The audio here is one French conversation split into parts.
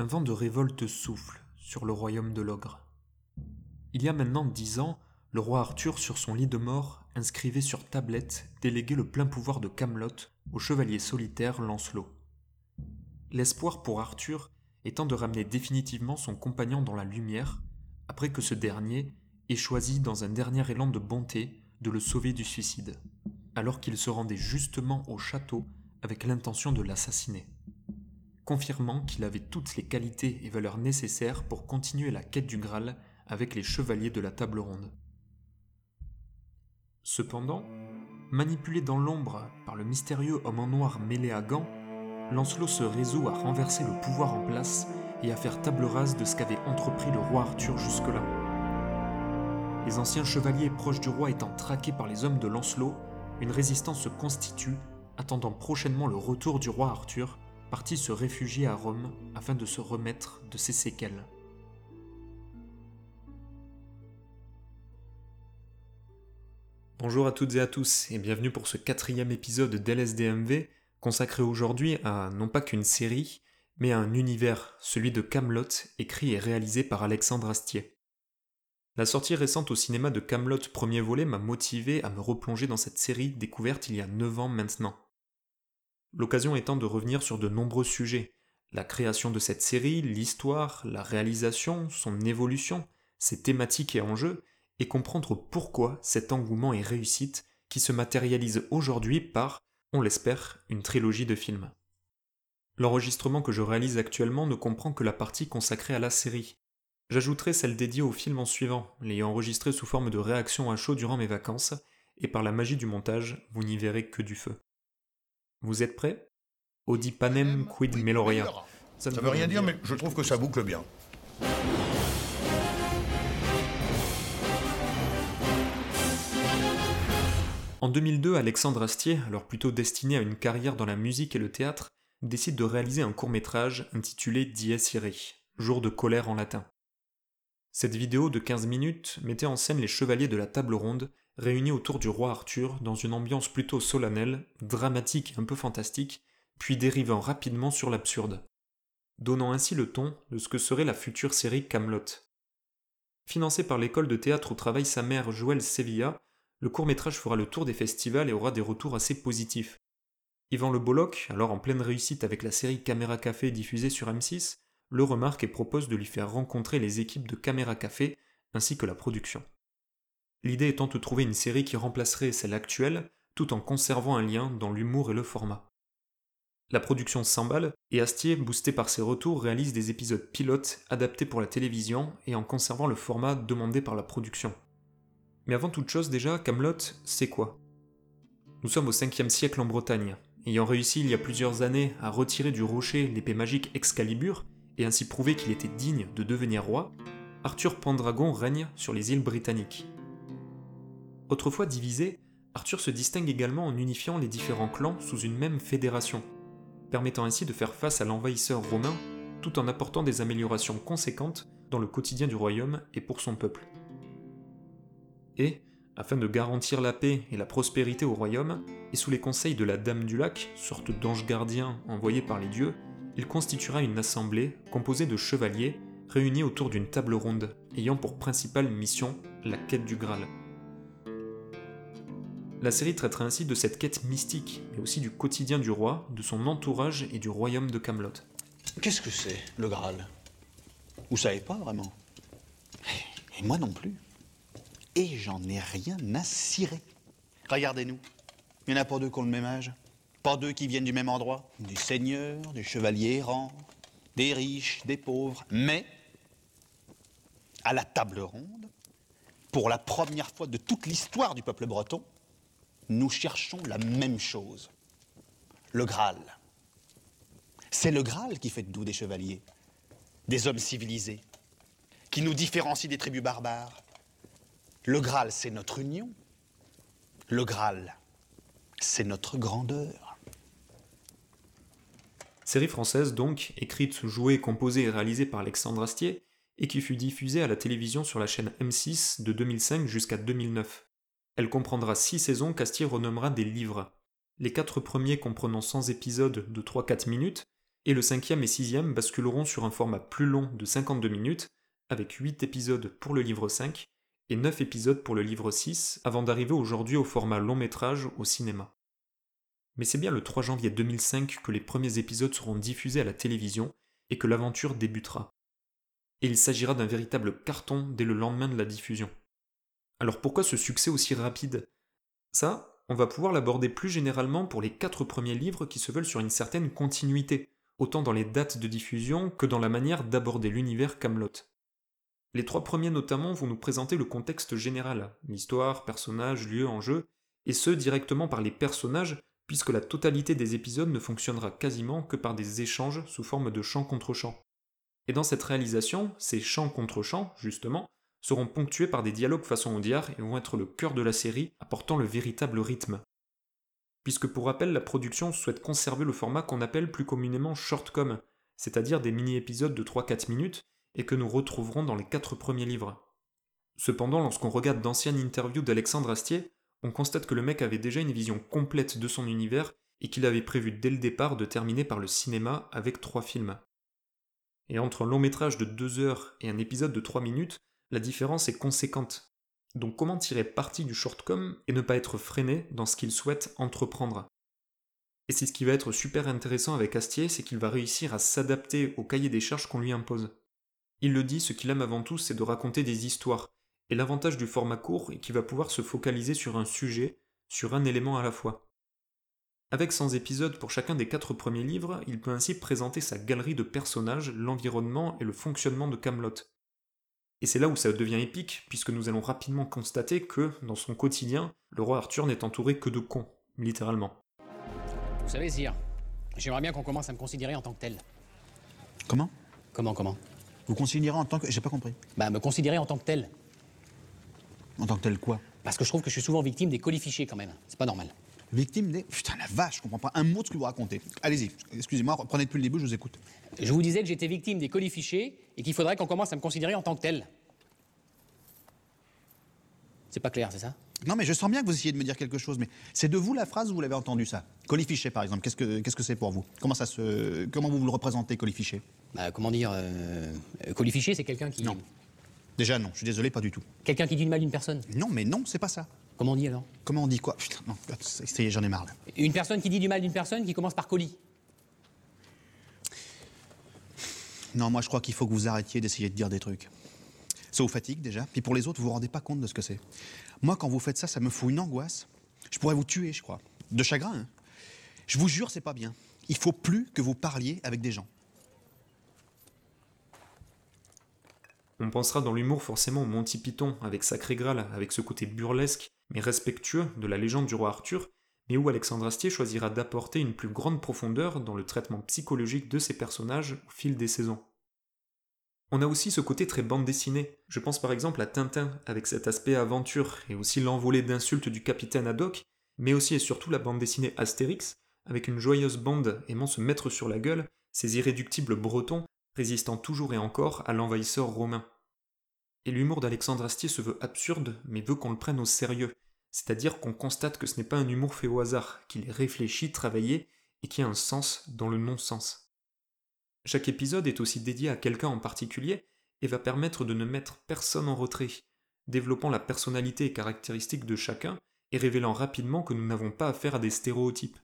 un vent de révolte souffle sur le royaume de l'ogre. Il y a maintenant dix ans, le roi Arthur, sur son lit de mort, inscrivait sur tablette délégué le plein pouvoir de Camelot au chevalier solitaire Lancelot. L'espoir pour Arthur étant de ramener définitivement son compagnon dans la lumière, après que ce dernier ait choisi dans un dernier élan de bonté de le sauver du suicide, alors qu'il se rendait justement au château avec l'intention de l'assassiner, confirmant qu'il avait toutes les qualités et valeurs nécessaires pour continuer la quête du Graal avec les chevaliers de la table ronde. Cependant, manipulé dans l'ombre par le mystérieux homme en noir mêlé à gants, Lancelot se résout à renverser le pouvoir en place et à faire table rase de ce qu'avait entrepris le roi Arthur jusque-là. Les anciens chevaliers proches du roi étant traqués par les hommes de Lancelot, une résistance se constitue, attendant prochainement le retour du roi Arthur, parti se réfugier à Rome afin de se remettre de ses séquelles. Bonjour à toutes et à tous et bienvenue pour ce quatrième épisode d'LSDMV consacré aujourd'hui à non pas qu'une série, mais à un univers, celui de Camelot, écrit et réalisé par Alexandre Astier. La sortie récente au cinéma de Camelot premier volet m'a motivé à me replonger dans cette série découverte il y a 9 ans maintenant. L'occasion étant de revenir sur de nombreux sujets, la création de cette série, l'histoire, la réalisation, son évolution, ses thématiques et enjeux, et comprendre pourquoi cet engouement et réussite qui se matérialise aujourd'hui par on l'espère, une trilogie de films. L'enregistrement que je réalise actuellement ne comprend que la partie consacrée à la série. J'ajouterai celle dédiée au film en suivant, l'ayant enregistré sous forme de réaction à chaud durant mes vacances, et par la magie du montage, vous n'y verrez que du feu. Vous êtes prêts? Audi panem quid meloria. Ça ne veut rien dire, mais je trouve que ça boucle bien. En 2002, Alexandre Astier, alors plutôt destiné à une carrière dans la musique et le théâtre, décide de réaliser un court-métrage intitulé Dies Irae, jour de colère en latin. Cette vidéo de 15 minutes mettait en scène les chevaliers de la table ronde réunis autour du roi Arthur dans une ambiance plutôt solennelle, dramatique et un peu fantastique, puis dérivant rapidement sur l'absurde, donnant ainsi le ton de ce que serait la future série Camelot. Financé par l'école de théâtre où travaille sa mère Joël Sevilla, le court-métrage fera le tour des festivals et aura des retours assez positifs. Yvan Le Bolloc, alors en pleine réussite avec la série Caméra Café diffusée sur M6, le remarque et propose de lui faire rencontrer les équipes de Caméra Café ainsi que la production. L'idée étant de trouver une série qui remplacerait celle actuelle tout en conservant un lien dans l'humour et le format. La production s'emballe et Astier, boosté par ses retours, réalise des épisodes pilotes adaptés pour la télévision et en conservant le format demandé par la production. Mais avant toute chose déjà, Camelot, c'est quoi? Nous sommes au 5e siècle en Bretagne. Ayant réussi il y a plusieurs années à retirer du rocher l'épée magique Excalibur, et ainsi prouver qu'il était digne de devenir roi, Arthur Pendragon règne sur les îles britanniques. Autrefois divisé, Arthur se distingue également en unifiant les différents clans sous une même fédération, permettant ainsi de faire face à l'envahisseur romain tout en apportant des améliorations conséquentes dans le quotidien du royaume et pour son peuple et, afin de garantir la paix et la prospérité au royaume, et sous les conseils de la Dame du Lac, sorte d'ange gardien envoyé par les dieux, il constituera une assemblée composée de chevaliers réunis autour d'une table ronde, ayant pour principale mission la quête du Graal. La série traitera ainsi de cette quête mystique, mais aussi du quotidien du roi, de son entourage et du royaume de Camelot. Qu'est-ce que c'est, le Graal? Vous savez pas vraiment? Et moi non plus et j'en ai rien à cirer. Regardez-nous. Il n'y en a pas deux qui ont le même âge? Pas deux qui viennent du même endroit? Des seigneurs, des chevaliers errants, des riches, des pauvres. Mais, à la table ronde, pour la première fois de toute l'histoire du peuple breton, nous cherchons la même chose. Le Graal. C'est le Graal qui fait de nous des chevaliers, des hommes civilisés, qui nous différencie des tribus barbares, le Graal, c'est notre union. Le Graal, c'est notre grandeur. Série française donc, écrite, jouée, composée et réalisée par Alexandre Astier, et qui fut diffusée à la télévision sur la chaîne M6 de 2005 jusqu'à 2009. Elle comprendra six saisons qu'Astier renommera des livres, les quatre premiers comprenant 100 épisodes de 3-4 minutes, et le cinquième et sixième basculeront sur un format plus long de 52 minutes, avec 8 épisodes pour le livre 5 et 9 épisodes pour le livre 6, avant d'arriver aujourd'hui au format long métrage au cinéma. Mais c'est bien le 3 janvier 2005 que les premiers épisodes seront diffusés à la télévision et que l'aventure débutera. Et il s'agira d'un véritable carton dès le lendemain de la diffusion. Alors pourquoi ce succès aussi rapide? Ça, on va pouvoir l'aborder plus généralement pour les quatre premiers livres qui se veulent sur une certaine continuité, autant dans les dates de diffusion que dans la manière d'aborder l'univers Camelot. Les trois premiers notamment vont nous présenter le contexte général, l'histoire, personnages, lieux, enjeux, et ce directement par les personnages, puisque la totalité des épisodes ne fonctionnera quasiment que par des échanges sous forme de chant contre chant. Et dans cette réalisation, ces chants contre chants, justement, seront ponctués par des dialogues façon Audiard et vont être le cœur de la série, apportant le véritable rythme. Puisque pour rappel, la production souhaite conserver le format qu'on appelle plus communément shortcom, c'est-à-dire des mini-épisodes de 3-4 minutes, et que nous retrouverons dans les quatre premiers livres. Cependant, lorsqu'on regarde d'anciennes interviews d'Alexandre Astier, on constate que le mec avait déjà une vision complète de son univers et qu'il avait prévu dès le départ de terminer par le cinéma avec trois films. Et entre un long métrage de deux heures et un épisode de trois minutes, la différence est conséquente. Donc comment tirer parti du shortcom et ne pas être freiné dans ce qu'il souhaite entreprendre? Et c'est ce qui va être super intéressant avec Astier, c'est qu'il va réussir à s'adapter au cahier des charges qu'on lui impose. Il le dit, ce qu'il aime avant tout, c'est de raconter des histoires, et l'avantage du format court est qu'il va pouvoir se focaliser sur un sujet, sur un élément à la fois. Avec 100 épisodes pour chacun des quatre premiers livres, il peut ainsi présenter sa galerie de personnages, l'environnement et le fonctionnement de Camelot. Et c'est là où ça devient épique, puisque nous allons rapidement constater que, dans son quotidien, le roi Arthur n'est entouré que de cons, littéralement. Vous savez, Sire, j'aimerais bien qu'on commence à me considérer en tant que tel. Comment? Comment, comment? Vous considérez en tant que. J'ai pas compris. Bah, me considérer en tant que tel. En tant que tel quoi? Parce que je trouve que je suis souvent victime des colis fichés quand même. C'est pas normal. Victime des. Putain, la vache, je comprends pas un mot de ce que vous racontez. Allez-y, excusez-moi, reprenez depuis le début, je vous écoute. Je vous disais que j'étais victime des colis fichés et qu'il faudrait qu'on commence à me considérer en tant que tel. C'est pas clair, c'est ça? Non, mais je sens bien que vous essayez de me dire quelque chose, mais c'est de vous la phrase ou vous l'avez entendu ça? Colis fiché, par exemple, qu'est-ce que qu'est-ce que c'est pour vous? Comment ça se. Comment vous vous le représentez, colis fiché Bah, comment dire euh, euh, Colis fiché, c'est quelqu'un qui. Non. Déjà, non, je suis désolé, pas du tout. Quelqu'un qui dit du mal d'une personne? Non, mais non, c'est pas ça. Comment on dit alors? Comment on dit quoi? Putain, non, ça y est, j'en ai marre là. Une personne qui dit du mal d'une personne qui commence par colis. Non, moi je crois qu'il faut que vous arrêtiez d'essayer de dire des trucs. Ça vous fatigue déjà, puis pour les autres, vous vous rendez pas compte de ce que c'est. Moi, quand vous faites ça, ça me fout une angoisse. Je pourrais vous tuer, je crois. De chagrin, hein. Je vous jure, c'est pas bien. Il faut plus que vous parliez avec des gens. On pensera dans l'humour forcément au Monty Python, avec Sacré Graal, avec ce côté burlesque, mais respectueux de la légende du roi Arthur, mais où Alexandre Astier choisira d'apporter une plus grande profondeur dans le traitement psychologique de ses personnages au fil des saisons. On a aussi ce côté très bande dessinée. Je pense par exemple à Tintin, avec cet aspect aventure, et aussi l'envolée d'insultes du capitaine Haddock, mais aussi et surtout la bande dessinée Astérix, avec une joyeuse bande aimant se mettre sur la gueule, ces irréductibles bretons résistant toujours et encore à l'envahisseur romain. Et l'humour d'Alexandre Astier se veut absurde, mais veut qu'on le prenne au sérieux, c'est-à-dire qu'on constate que ce n'est pas un humour fait au hasard, qu'il est réfléchi, travaillé, et qui a un sens dans le non-sens. Chaque épisode est aussi dédié à quelqu'un en particulier, et va permettre de ne mettre personne en retrait, développant la personnalité et caractéristiques de chacun, et révélant rapidement que nous n'avons pas affaire à des stéréotypes.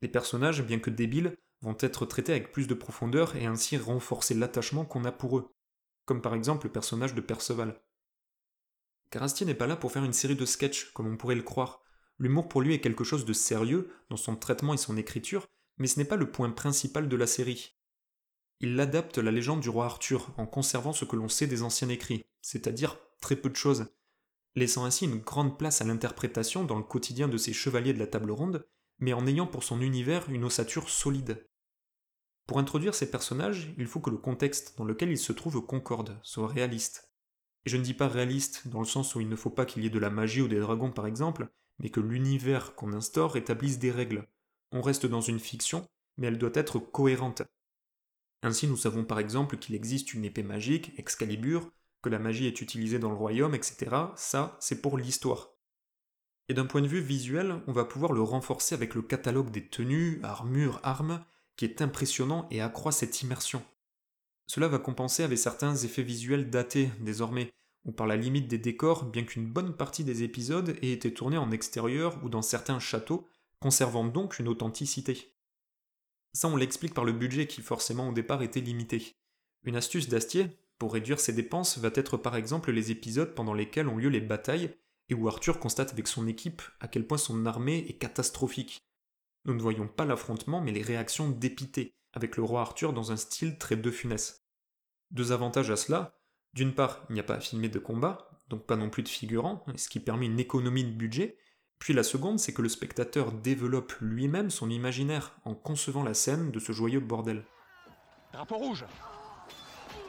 Les personnages, bien que débiles, vont être traités avec plus de profondeur et ainsi renforcer l'attachement qu'on a pour eux, comme par exemple le personnage de Perceval. Car Astier n'est pas là pour faire une série de sketchs, comme on pourrait le croire. L'humour pour lui est quelque chose de sérieux dans son traitement et son écriture, mais ce n'est pas le point principal de la série. Il adapte la légende du roi Arthur en conservant ce que l'on sait des anciens écrits, c'est-à-dire très peu de choses, laissant ainsi une grande place à l'interprétation dans le quotidien de ces chevaliers de la table ronde, mais en ayant pour son univers une ossature solide. Pour introduire ces personnages, il faut que le contexte dans lequel ils se trouvent concorde, soit réaliste. Et je ne dis pas réaliste dans le sens où il ne faut pas qu'il y ait de la magie ou des dragons par exemple, mais que l'univers qu'on instaure établisse des règles. On reste dans une fiction, mais elle doit être cohérente. Ainsi nous savons par exemple qu'il existe une épée magique, Excalibur, que la magie est utilisée dans le royaume, etc. Ça, c'est pour l'histoire. Et d'un point de vue visuel, on va pouvoir le renforcer avec le catalogue des tenues, armures, armes, qui est impressionnant et accroît cette immersion. Cela va compenser avec certains effets visuels datés désormais, ou par la limite des décors, bien qu'une bonne partie des épisodes ait été tournée en extérieur ou dans certains châteaux, conservant donc une authenticité. Ça on l'explique par le budget qui forcément au départ était limité. Une astuce d'Astier, pour réduire ses dépenses, va être par exemple les épisodes pendant lesquels ont lieu les batailles, et où Arthur constate avec son équipe à quel point son armée est catastrophique. Nous ne voyons pas l'affrontement mais les réactions dépitées, avec le roi Arthur dans un style très de funès. Deux avantages à cela, d'une part, il n'y a pas à filmer de combat, donc pas non plus de figurants, ce qui permet une économie de budget, puis la seconde, c'est que le spectateur développe lui-même son imaginaire en concevant la scène de ce joyeux bordel. Drapeau rouge.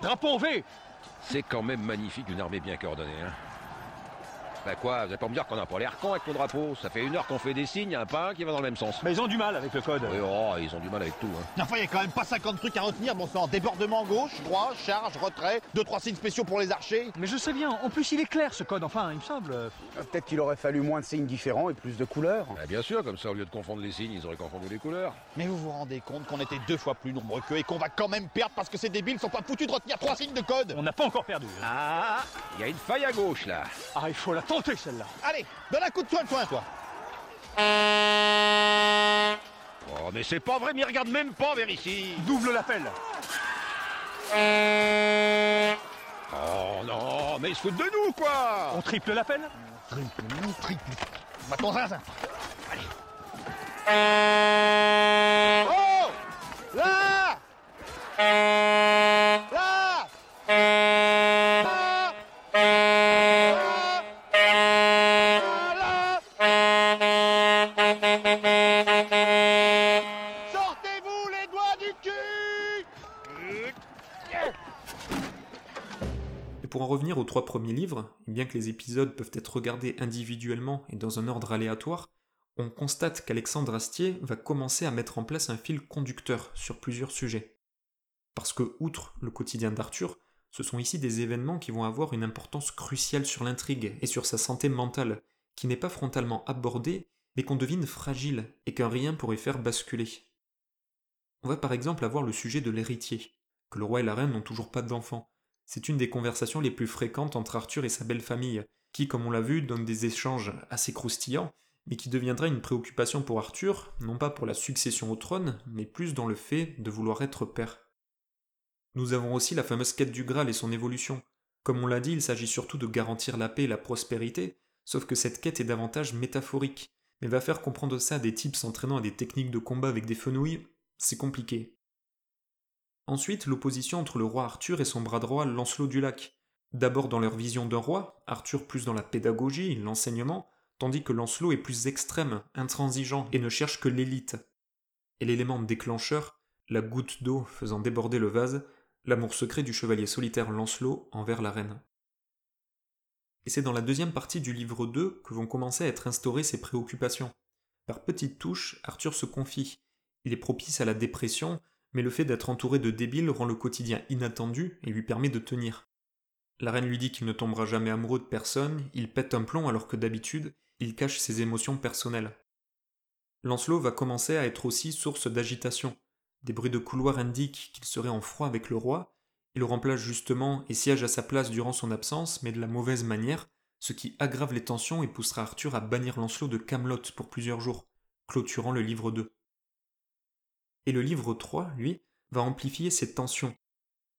Drapeau V. C'est quand même magnifique une armée bien coordonnée, hein bah quoi, vous allez pas me dire qu'on a pas l'air con avec nos drapeaux Ça fait une heure qu'on fait des signes, un pas un qui va dans le même sens. Mais ils ont du mal avec le code. Oui, oh, ils ont du mal avec tout. Hein. Enfin, il y a quand même pas 50 trucs à retenir, bon sang. Débordement gauche, droit, charge, retrait, deux, trois signes spéciaux pour les archers. Mais je sais bien, en plus il est clair ce code, enfin, il me semble. Euh, peut-être qu'il aurait fallu moins de signes différents et plus de couleurs. Bah, bien sûr, comme ça, au lieu de confondre les signes, ils auraient confondu les couleurs. Mais vous vous rendez compte qu'on était deux fois plus nombreux qu'eux et qu'on va quand même perdre parce que ces débiles sont pas foutus de retenir trois signes de code On n'a pas encore perdu. Hein. Ah, il y a une faille à gauche là. Ah, il faut la tenter celle-là. Allez, donne un coup de poing, toi Oh, mais c'est pas vrai, mais regarde même pas vers ici. Double l'appel. Oh non, mais ils se foutent de nous, quoi. On triple l'appel. Triple, triple. Zinzin. Allez. Oh Là revenir aux trois premiers livres, bien que les épisodes peuvent être regardés individuellement et dans un ordre aléatoire, on constate qu'Alexandre Astier va commencer à mettre en place un fil conducteur sur plusieurs sujets. Parce que, outre le quotidien d'Arthur, ce sont ici des événements qui vont avoir une importance cruciale sur l'intrigue et sur sa santé mentale, qui n'est pas frontalement abordée, mais qu'on devine fragile et qu'un rien pourrait faire basculer. On va par exemple avoir le sujet de l'héritier, que le roi et la reine n'ont toujours pas d'enfant, c'est une des conversations les plus fréquentes entre Arthur et sa belle famille, qui, comme on l'a vu, donne des échanges assez croustillants, mais qui deviendra une préoccupation pour Arthur, non pas pour la succession au trône, mais plus dans le fait de vouloir être père. Nous avons aussi la fameuse quête du Graal et son évolution. Comme on l'a dit, il s'agit surtout de garantir la paix et la prospérité, sauf que cette quête est davantage métaphorique, mais va faire comprendre ça à des types s'entraînant à des techniques de combat avec des fenouilles, c'est compliqué. Ensuite, l'opposition entre le roi Arthur et son bras droit Lancelot du Lac. D'abord dans leur vision d'un roi, Arthur plus dans la pédagogie, l'enseignement, tandis que Lancelot est plus extrême, intransigeant et ne cherche que l'élite. Et l'élément déclencheur, la goutte d'eau faisant déborder le vase, l'amour secret du chevalier solitaire Lancelot envers la reine. Et c'est dans la deuxième partie du livre 2 que vont commencer à être instaurées ces préoccupations. Par petites touches, Arthur se confie. Il est propice à la dépression, mais le fait d'être entouré de débiles rend le quotidien inattendu et lui permet de tenir. La reine lui dit qu'il ne tombera jamais amoureux de personne, il pète un plomb alors que d'habitude, il cache ses émotions personnelles. Lancelot va commencer à être aussi source d'agitation. Des bruits de couloir indiquent qu'il serait en froid avec le roi, il le remplace justement et siège à sa place durant son absence, mais de la mauvaise manière, ce qui aggrave les tensions et poussera Arthur à bannir Lancelot de Camelot pour plusieurs jours, clôturant le livre 2. Et le livre 3, lui, va amplifier ces tensions.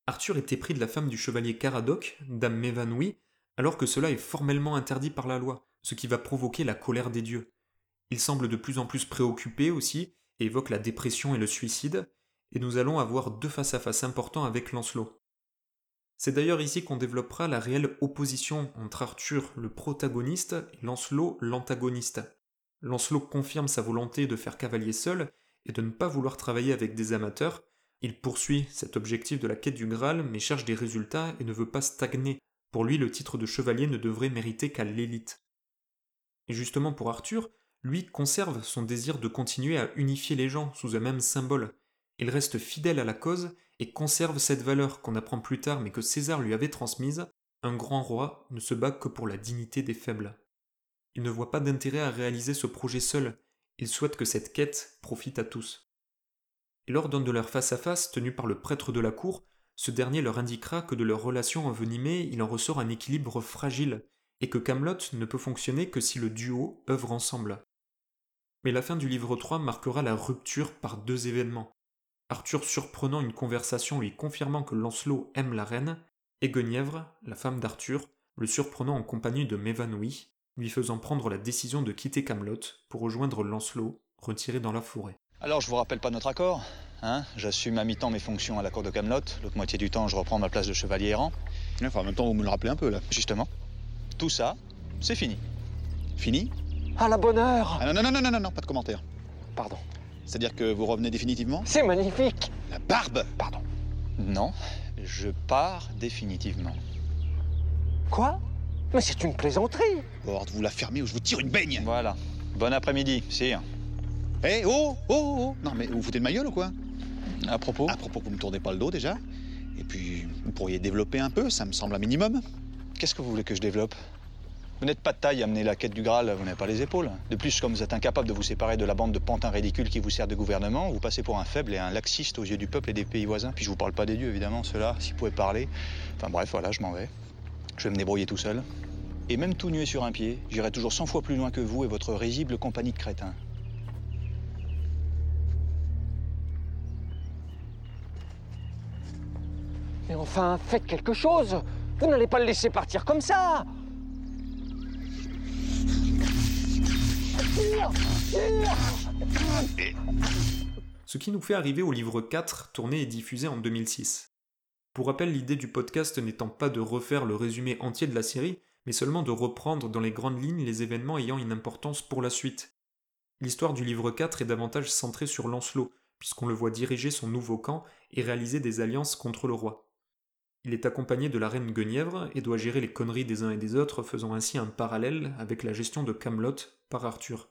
Arthur était pris de la femme du chevalier Caradoc, dame m'évanouie, alors que cela est formellement interdit par la loi, ce qui va provoquer la colère des dieux. Il semble de plus en plus préoccupé aussi, et évoque la dépression et le suicide, et nous allons avoir deux face-à-face importants avec Lancelot. C'est d'ailleurs ici qu'on développera la réelle opposition entre Arthur le protagoniste et Lancelot l'antagoniste. Lancelot confirme sa volonté de faire cavalier seul, et de ne pas vouloir travailler avec des amateurs, il poursuit cet objectif de la quête du Graal mais cherche des résultats et ne veut pas stagner. Pour lui, le titre de chevalier ne devrait mériter qu'à l'élite. Et justement pour Arthur, lui conserve son désir de continuer à unifier les gens sous un même symbole. Il reste fidèle à la cause et conserve cette valeur qu'on apprend plus tard mais que César lui avait transmise, un grand roi ne se bat que pour la dignité des faibles. Il ne voit pas d'intérêt à réaliser ce projet seul, il souhaite que cette quête profite à tous. Et lors d'un de leurs face-à-face tenu par le prêtre de la cour, ce dernier leur indiquera que de leur relation envenimée, il en ressort un équilibre fragile, et que Camelot ne peut fonctionner que si le duo œuvre ensemble. Mais la fin du livre 3 marquera la rupture par deux événements. Arthur surprenant une conversation lui confirmant que Lancelot aime la reine, et Guenièvre, la femme d'Arthur, le surprenant en compagnie de Mévanoui, lui faisant prendre la décision de quitter Camelot pour rejoindre Lancelot, retiré dans la forêt. Alors, je vous rappelle pas notre accord hein? J'assume à mi-temps mes fonctions à la cour de Camelot, l'autre moitié du temps, je reprends ma place de chevalier errant. Enfin, en même temps, vous me le rappelez un peu, là. Justement. Tout ça, c'est fini. Fini? À la bonne heure ah, non, non, non, non, non, non, pas de commentaire. Pardon. C'est-à-dire que vous revenez définitivement? C'est magnifique La barbe Pardon. Non, je pars définitivement. Quoi? Mais c'est une plaisanterie Bord, vous la fermez ou je vous tire une baigne Voilà. Bon après-midi, sire. Eh, oh, oh, oh, oh Non, mais vous vous foutez de ma gueule ou quoi? À propos À propos que vous me tournez pas le dos, déjà. Et puis, vous pourriez développer un peu, ça me semble un minimum. Qu'est-ce que vous voulez que je développe? Vous n'êtes pas de taille à mener la quête du Graal, vous n'avez pas les épaules. De plus, comme vous êtes incapable de vous séparer de la bande de pantins ridicules qui vous sert de gouvernement, vous passez pour un faible et un laxiste aux yeux du peuple et des pays voisins. Puis je vous parle pas des dieux, évidemment, ceux-là, s'ils pouvaient parler. Enfin bref, voilà, je m'en vais. Je vais me débrouiller tout seul. Et même tout nué sur un pied, j'irai toujours 100 fois plus loin que vous et votre risible compagnie de crétins. Mais enfin, faites quelque chose Vous n'allez pas le laisser partir comme ça Ce qui nous fait arriver au livre 4, tourné et diffusé en 2006. Pour rappel, l'idée du podcast n'étant pas de refaire le résumé entier de la série, mais seulement de reprendre dans les grandes lignes les événements ayant une importance pour la suite. L'histoire du livre 4 est davantage centrée sur Lancelot, puisqu'on le voit diriger son nouveau camp et réaliser des alliances contre le roi. Il est accompagné de la reine Guenièvre et doit gérer les conneries des uns et des autres, faisant ainsi un parallèle avec la gestion de Camelot par Arthur.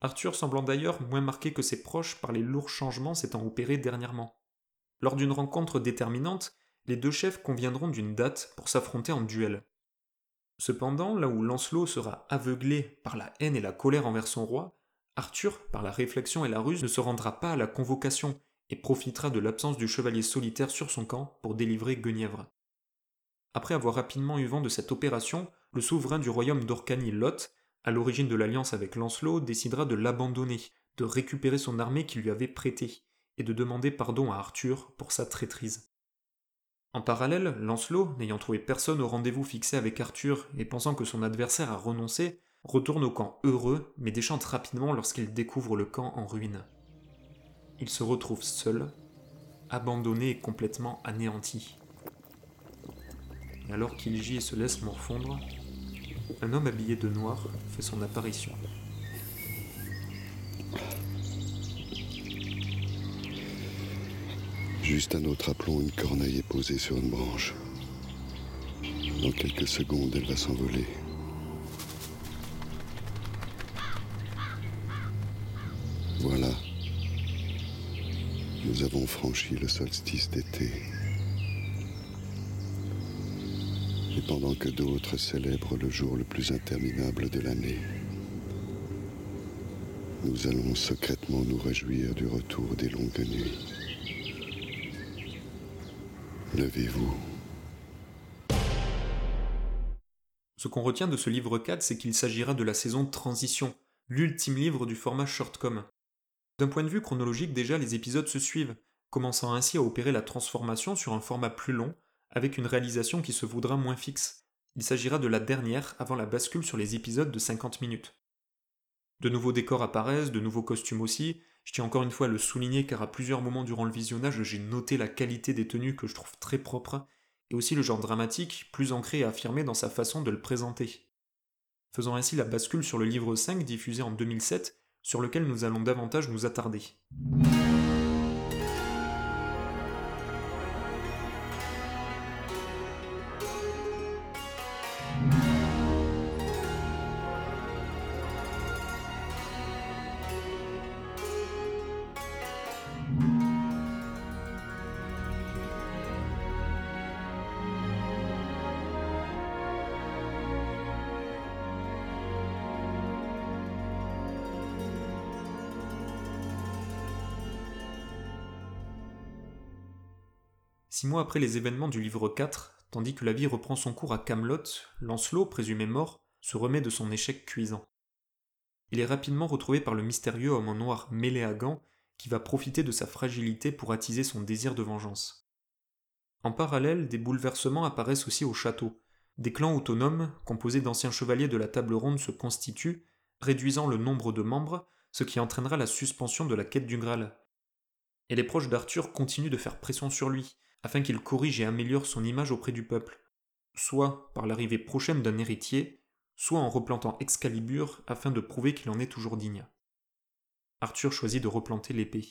Arthur semblant d'ailleurs moins marqué que ses proches par les lourds changements s'étant opérés dernièrement. Lors d'une rencontre déterminante, les deux chefs conviendront d'une date pour s'affronter en duel. Cependant, là où Lancelot sera aveuglé par la haine et la colère envers son roi, Arthur, par la réflexion et la ruse, ne se rendra pas à la convocation et profitera de l'absence du chevalier solitaire sur son camp pour délivrer Guenièvre. Après avoir rapidement eu vent de cette opération, le souverain du royaume d'Orcanie, Lot, à l'origine de l'alliance avec Lancelot, décidera de l'abandonner, de récupérer son armée qu'il lui avait prêtée, et de demander pardon à Arthur pour sa traîtrise. En parallèle, Lancelot, n'ayant trouvé personne au rendez-vous fixé avec Arthur et pensant que son adversaire a renoncé, retourne au camp heureux, mais déchante rapidement lorsqu'il découvre le camp en ruine il se retrouve seul, abandonné et complètement anéanti. Alors qu'il gît et se laisse morfondre, un homme habillé de noir fait son apparition. Juste un autre aplomb, une corneille est posée sur une branche. Dans quelques secondes, elle va s'envoler. Voilà. Nous avons franchi le solstice d'été. Et pendant que d'autres célèbrent le jour le plus interminable de l'année, nous allons secrètement nous réjouir du retour des longues nuits. Levez-vous. Ce qu'on retient de ce livre 4, c'est qu'il s'agira de la saison transition, l'ultime livre du format shortcom. D'un point de vue chronologique, déjà, les épisodes se suivent, commençant ainsi à opérer la transformation sur un format plus long, avec une réalisation qui se voudra moins fixe. Il s'agira de la dernière avant la bascule sur les épisodes de 50 minutes. De nouveaux décors apparaissent, de nouveaux costumes aussi. Je tiens encore une fois à le souligner car à plusieurs moments durant le visionnage, j'ai noté la qualité des tenues que je trouve très propres, et aussi le genre dramatique, plus ancré et affirmé dans sa façon de le présenter. Faisant ainsi la bascule sur le livre 5 diffusé en 2007, sur lequel nous allons davantage nous attarder. Après les événements du livre 4, tandis que la vie reprend son cours à Camelot, Lancelot, présumé mort, se remet de son échec cuisant. Il est rapidement retrouvé par le mystérieux homme en noir Méléagan, qui va profiter de sa fragilité pour attiser son désir de vengeance. En parallèle, des bouleversements apparaissent aussi au château. Des clans autonomes, composés d'anciens chevaliers de la table ronde, se constituent, réduisant le nombre de membres, ce qui entraînera la suspension de la quête du Graal. Et les proches d'Arthur continuent de faire pression sur lui, afin qu'il corrige et améliore son image auprès du peuple, soit par l'arrivée prochaine d'un héritier, soit en replantant Excalibur afin de prouver qu'il en est toujours digne. Arthur choisit de replanter l'épée.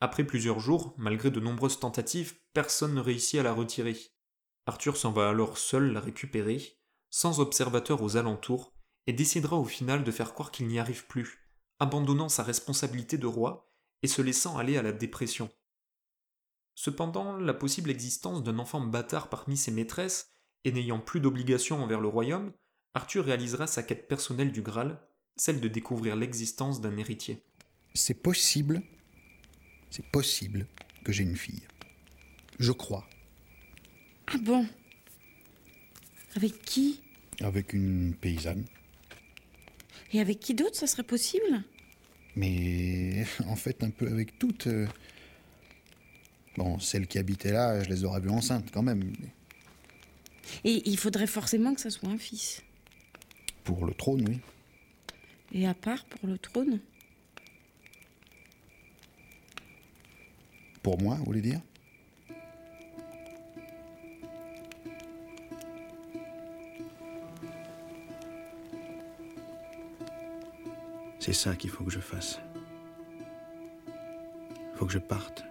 Après plusieurs jours, malgré de nombreuses tentatives, personne ne réussit à la retirer. Arthur s'en va alors seul la récupérer, sans observateur aux alentours, et décidera au final de faire croire qu'il n'y arrive plus, abandonnant sa responsabilité de roi et se laissant aller à la dépression. Cependant, la possible existence d'un enfant bâtard parmi ses maîtresses, et n'ayant plus d'obligation envers le royaume, Arthur réalisera sa quête personnelle du Graal, celle de découvrir l'existence d'un héritier. C'est possible, c'est possible que j'ai une fille. Je crois. Ah bon? Avec qui? Avec une paysanne. Et avec qui d'autre ça serait possible? Mais en fait, un peu avec toutes. Bon, celles qui habitaient là, je les aurais vues enceintes quand même. Et il faudrait forcément que ça soit un fils. Pour le trône, oui. Et à part pour le trône Pour moi, vous voulez dire? C'est ça qu'il faut que je fasse. Il faut que je parte.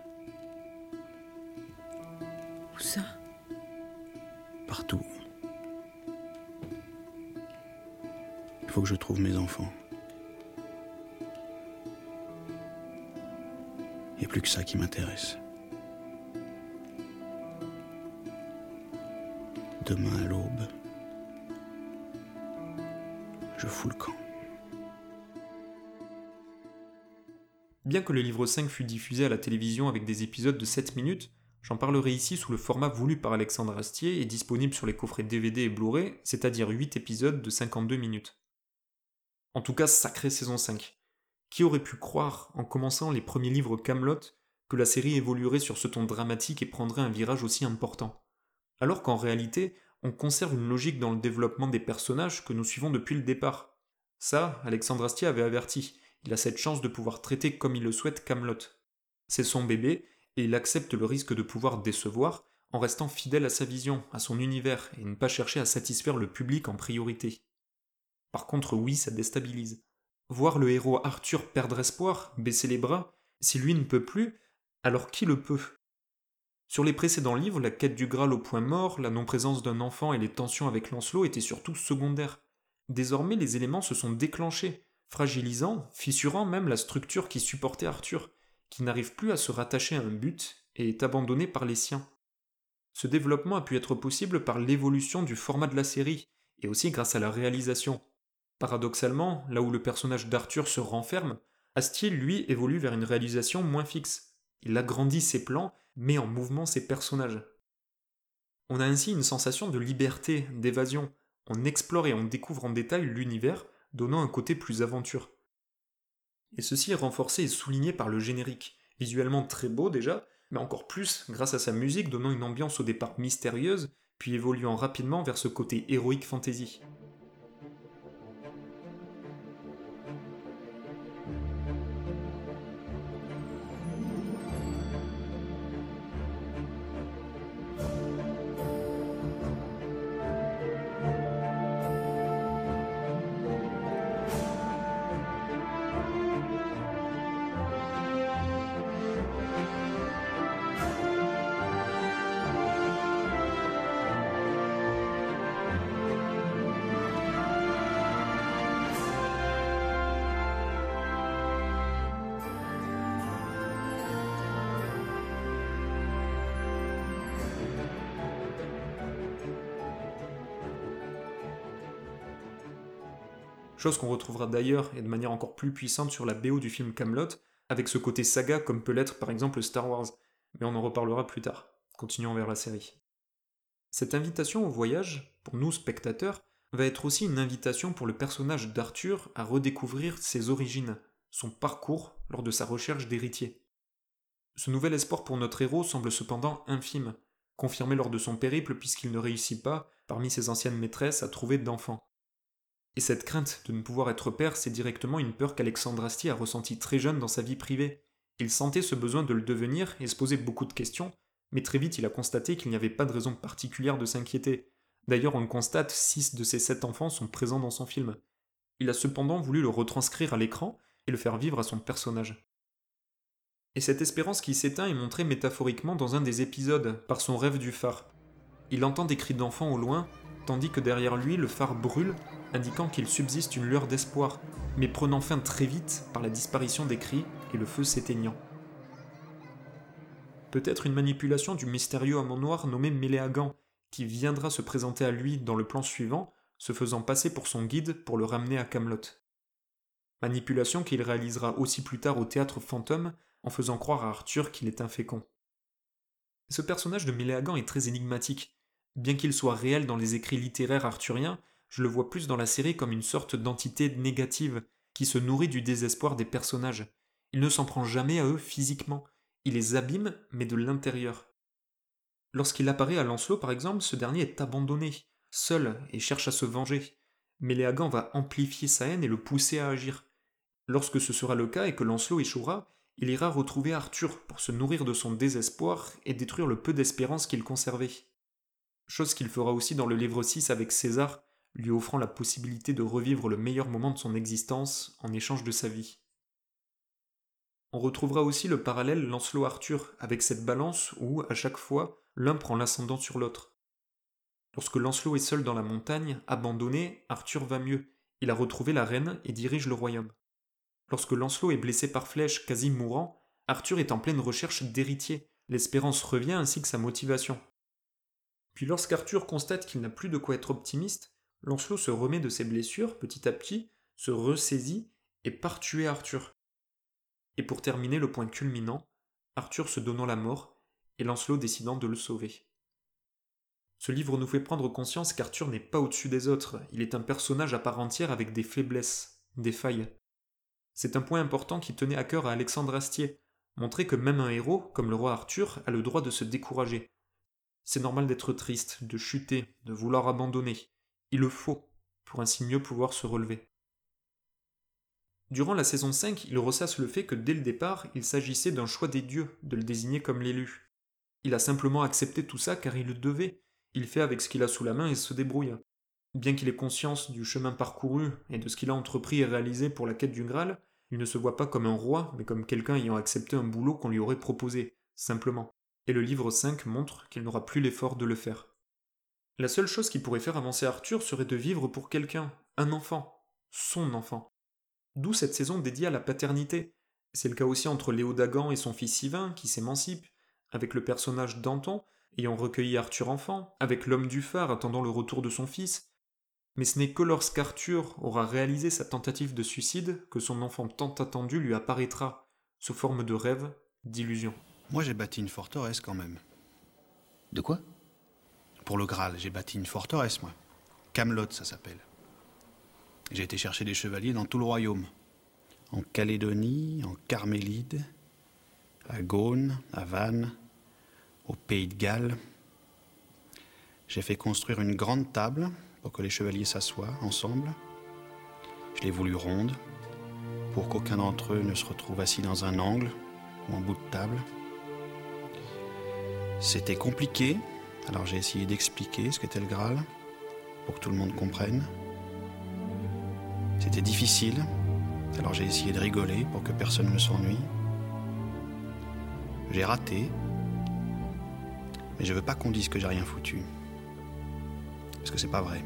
Je trouve mes enfants. Il n'y a plus que ça qui m'intéresse. Demain à l'aube, je fous le camp. Bien que le livre 5 fût diffusé à la télévision avec des épisodes de 7 minutes, j'en parlerai ici sous le format voulu par Alexandre Astier et disponible sur les coffrets DVD et Blu-ray, c'est-à-dire 8 épisodes de 52 minutes. En tout cas, sacrée saison 5. Qui aurait pu croire, en commençant les premiers livres Camelot, que la série évoluerait sur ce ton dramatique et prendrait un virage aussi important? Alors qu'en réalité, on conserve une logique dans le développement des personnages que nous suivons depuis le départ. Ça, Alexandre Astier avait averti, il a cette chance de pouvoir traiter comme il le souhaite Camelot. C'est son bébé, et il accepte le risque de pouvoir décevoir en restant fidèle à sa vision, à son univers, et ne pas chercher à satisfaire le public en priorité. Par contre, oui, ça déstabilise. Voir le héros Arthur perdre espoir, baisser les bras, si lui ne peut plus, alors qui le peut? Sur les précédents livres, la quête du Graal au point mort, la non-présence d'un enfant et les tensions avec Lancelot étaient surtout secondaires. Désormais, les éléments se sont déclenchés, fragilisant, fissurant même la structure qui supportait Arthur, qui n'arrive plus à se rattacher à un but et est abandonné par les siens. Ce développement a pu être possible par l'évolution du format de la série, et aussi grâce à la réalisation. Paradoxalement, là où le personnage d'Arthur se renferme, Astier, lui, évolue vers une réalisation moins fixe. Il agrandit ses plans, met en mouvement ses personnages. On a ainsi une sensation de liberté, d'évasion. On explore et on découvre en détail l'univers, donnant un côté plus aventure. Et ceci est renforcé et souligné par le générique, visuellement très beau déjà, mais encore plus grâce à sa musique donnant une ambiance au départ mystérieuse, puis évoluant rapidement vers ce côté héroïque fantasy. Chose qu'on retrouvera d'ailleurs et de manière encore plus puissante sur la BO du film Camelot, avec ce côté saga comme peut l'être par exemple Star Wars, mais on en reparlera plus tard. continuant vers la série. Cette invitation au voyage, pour nous spectateurs, va être aussi une invitation pour le personnage d'Arthur à redécouvrir ses origines, son parcours lors de sa recherche d'héritier. Ce nouvel espoir pour notre héros semble cependant infime, confirmé lors de son périple puisqu'il ne réussit pas, parmi ses anciennes maîtresses, à trouver d'enfant. Et cette crainte de ne pouvoir être père, c'est directement une peur qu'Alexandre Astier a ressentie très jeune dans sa vie privée. Il sentait ce besoin de le devenir et se posait beaucoup de questions, mais très vite il a constaté qu'il n'y avait pas de raison particulière de s'inquiéter. D'ailleurs, on le constate, six de ses sept enfants sont présents dans son film. Il a cependant voulu le retranscrire à l'écran et le faire vivre à son personnage. Et cette espérance qui s'éteint est montrée métaphoriquement dans un des épisodes, par son rêve du phare. Il entend des cris d'enfants au loin, tandis que derrière lui le phare brûle, indiquant qu'il subsiste une lueur d'espoir, mais prenant fin très vite par la disparition des cris et le feu s'éteignant. Peut-être une manipulation du mystérieux homme noir nommé Méléagan, qui viendra se présenter à lui dans le plan suivant, se faisant passer pour son guide pour le ramener à Camelot. Manipulation qu'il réalisera aussi plus tard au théâtre fantôme en faisant croire à Arthur qu'il est infécond. Ce personnage de Méléagan est très énigmatique. Bien qu'il soit réel dans les écrits littéraires arthuriens, je le vois plus dans la série comme une sorte d'entité négative qui se nourrit du désespoir des personnages. Il ne s'en prend jamais à eux physiquement, il les abîme, mais de l'intérieur. Lorsqu'il apparaît à Lancelot, par exemple, ce dernier est abandonné, seul, et cherche à se venger. Mais Léagan va amplifier sa haine et le pousser à agir. Lorsque ce sera le cas et que Lancelot échouera, il ira retrouver Arthur pour se nourrir de son désespoir et détruire le peu d'espérance qu'il conservait. Chose qu'il fera aussi dans le livre 6 avec César, lui offrant la possibilité de revivre le meilleur moment de son existence en échange de sa vie. On retrouvera aussi le parallèle Lancelot-Arthur avec cette balance où, à chaque fois, l'un prend l'ascendant sur l'autre. Lorsque Lancelot est seul dans la montagne, abandonné, Arthur va mieux. Il a retrouvé la reine et dirige le royaume. Lorsque Lancelot est blessé par flèche, quasi mourant, Arthur est en pleine recherche d'héritier. L'espérance revient ainsi que sa motivation. Puis lorsqu'Arthur constate qu'il n'a plus de quoi être optimiste, Lancelot se remet de ses blessures petit à petit, se ressaisit et part tuer Arthur. Et pour terminer le point culminant, Arthur se donnant la mort et Lancelot décidant de le sauver. Ce livre nous fait prendre conscience qu'Arthur n'est pas au-dessus des autres, il est un personnage à part entière avec des faiblesses, des failles. C'est un point important qui tenait à cœur à Alexandre Astier, montrer que même un héros, comme le roi Arthur, a le droit de se décourager. C'est normal d'être triste, de chuter, de vouloir abandonner. Il le faut, pour ainsi mieux pouvoir se relever. Durant la saison 5, il ressasse le fait que dès le départ, il s'agissait d'un choix des dieux de le désigner comme l'élu. Il a simplement accepté tout ça car il le devait. Il fait avec ce qu'il a sous la main et se débrouille. Bien qu'il ait conscience du chemin parcouru et de ce qu'il a entrepris et réalisé pour la quête du Graal, il ne se voit pas comme un roi, mais comme quelqu'un ayant accepté un boulot qu'on lui aurait proposé, simplement. Et le livre 5 montre qu'il n'aura plus l'effort de le faire. La seule chose qui pourrait faire avancer Arthur serait de vivre pour quelqu'un, un enfant, son enfant. D'où cette saison dédiée à la paternité. C'est le cas aussi entre Léo Dagan et son fils Sylvain, qui s'émancipe, avec le personnage Danton, ayant recueilli Arthur enfant, avec l'homme du phare attendant le retour de son fils. Mais ce n'est que lorsqu'Arthur aura réalisé sa tentative de suicide que son enfant tant attendu lui apparaîtra, sous forme de rêve, d'illusion. Moi, j'ai bâti une forteresse quand même. De quoi? Pour le Graal, j'ai bâti une forteresse, moi. Camelot, ça s'appelle. J'ai été chercher des chevaliers dans tout le royaume. En Calédonie, en Carmélide, à Gaune, à Vannes, au Pays de Galles. J'ai fait construire une grande table pour que les chevaliers s'assoient ensemble. Je l'ai voulu ronde pour qu'aucun d'entre eux ne se retrouve assis dans un angle ou en bout de table. C'était compliqué, alors j'ai essayé d'expliquer ce qu'était le Graal pour que tout le monde comprenne. C'était difficile, alors j'ai essayé de rigoler pour que personne ne s'ennuie. J'ai raté, mais je veux pas qu'on dise que j'ai rien foutu. Parce que c'est pas vrai.